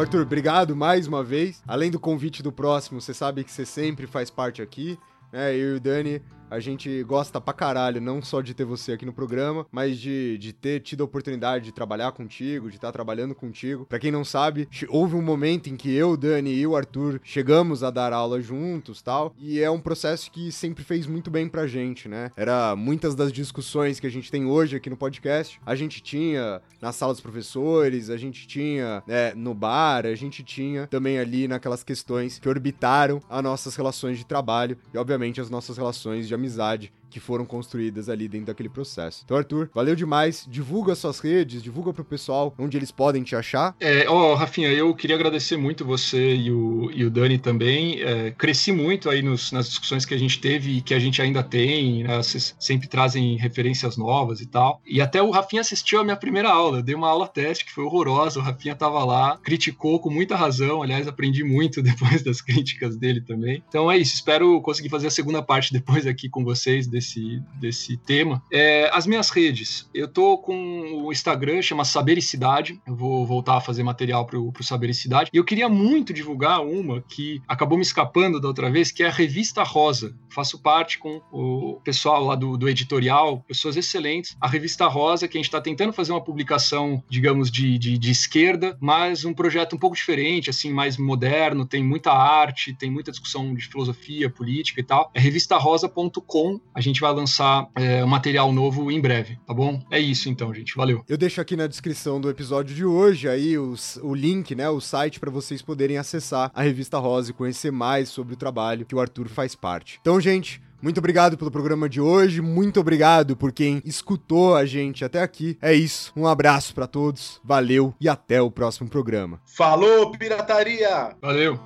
Arthur, obrigado mais uma vez. Além do convite do próximo, você sabe que você sempre faz parte aqui. Né? Eu e o Dani a gente gosta pra caralho, não só de ter você aqui no programa, mas de, de ter tido a oportunidade de trabalhar contigo, de estar tá trabalhando contigo. Para quem não sabe, houve um momento em que eu, Dani e o Arthur chegamos a dar aula juntos tal, e é um processo que sempre fez muito bem pra gente, né? Era muitas das discussões que a gente tem hoje aqui no podcast, a gente tinha na sala dos professores, a gente tinha né, no bar, a gente tinha também ali naquelas questões que orbitaram as nossas relações de trabalho e, obviamente, as nossas relações de amizade que foram construídas ali dentro daquele processo. Então, Arthur, valeu demais. Divulga suas redes, divulga pro pessoal onde eles podem te achar. É, ó, Rafinha, eu queria agradecer muito você e o, e o Dani também. É, cresci muito aí nos, nas discussões que a gente teve e que a gente ainda tem, né? Vocês sempre trazem referências novas e tal. E até o Rafinha assistiu a minha primeira aula. Eu dei uma aula teste que foi horrorosa. O Rafinha tava lá, criticou com muita razão. Aliás, aprendi muito depois das críticas dele também. Então é isso. Espero conseguir fazer a segunda parte depois aqui com vocês desse, desse tema. É, as minhas redes. Eu tô com o Instagram, chama Sabericidade. Eu vou voltar a fazer material pro, pro Sabericidade. E eu queria muito divulgar uma que acabou me escapando da outra vez, que é a Revista Rosa. Faço parte com o pessoal lá do, do editorial, pessoas excelentes. A Revista Rosa, que a gente está tentando fazer uma publicação, digamos, de, de, de esquerda, mas um projeto um pouco diferente, assim, mais moderno, tem muita arte, tem muita discussão de filosofia, política e tal. É revistarosa.com. A gente gente vai lançar é, um material novo em breve, tá bom? É isso então, gente. Valeu. Eu deixo aqui na descrição do episódio de hoje aí os, o link, né, o site para vocês poderem acessar a revista Rosa e conhecer mais sobre o trabalho que o Arthur faz parte. Então, gente, muito obrigado pelo programa de hoje, muito obrigado por quem escutou a gente até aqui. É isso, um abraço para todos, valeu e até o próximo programa. Falou, pirataria! Valeu!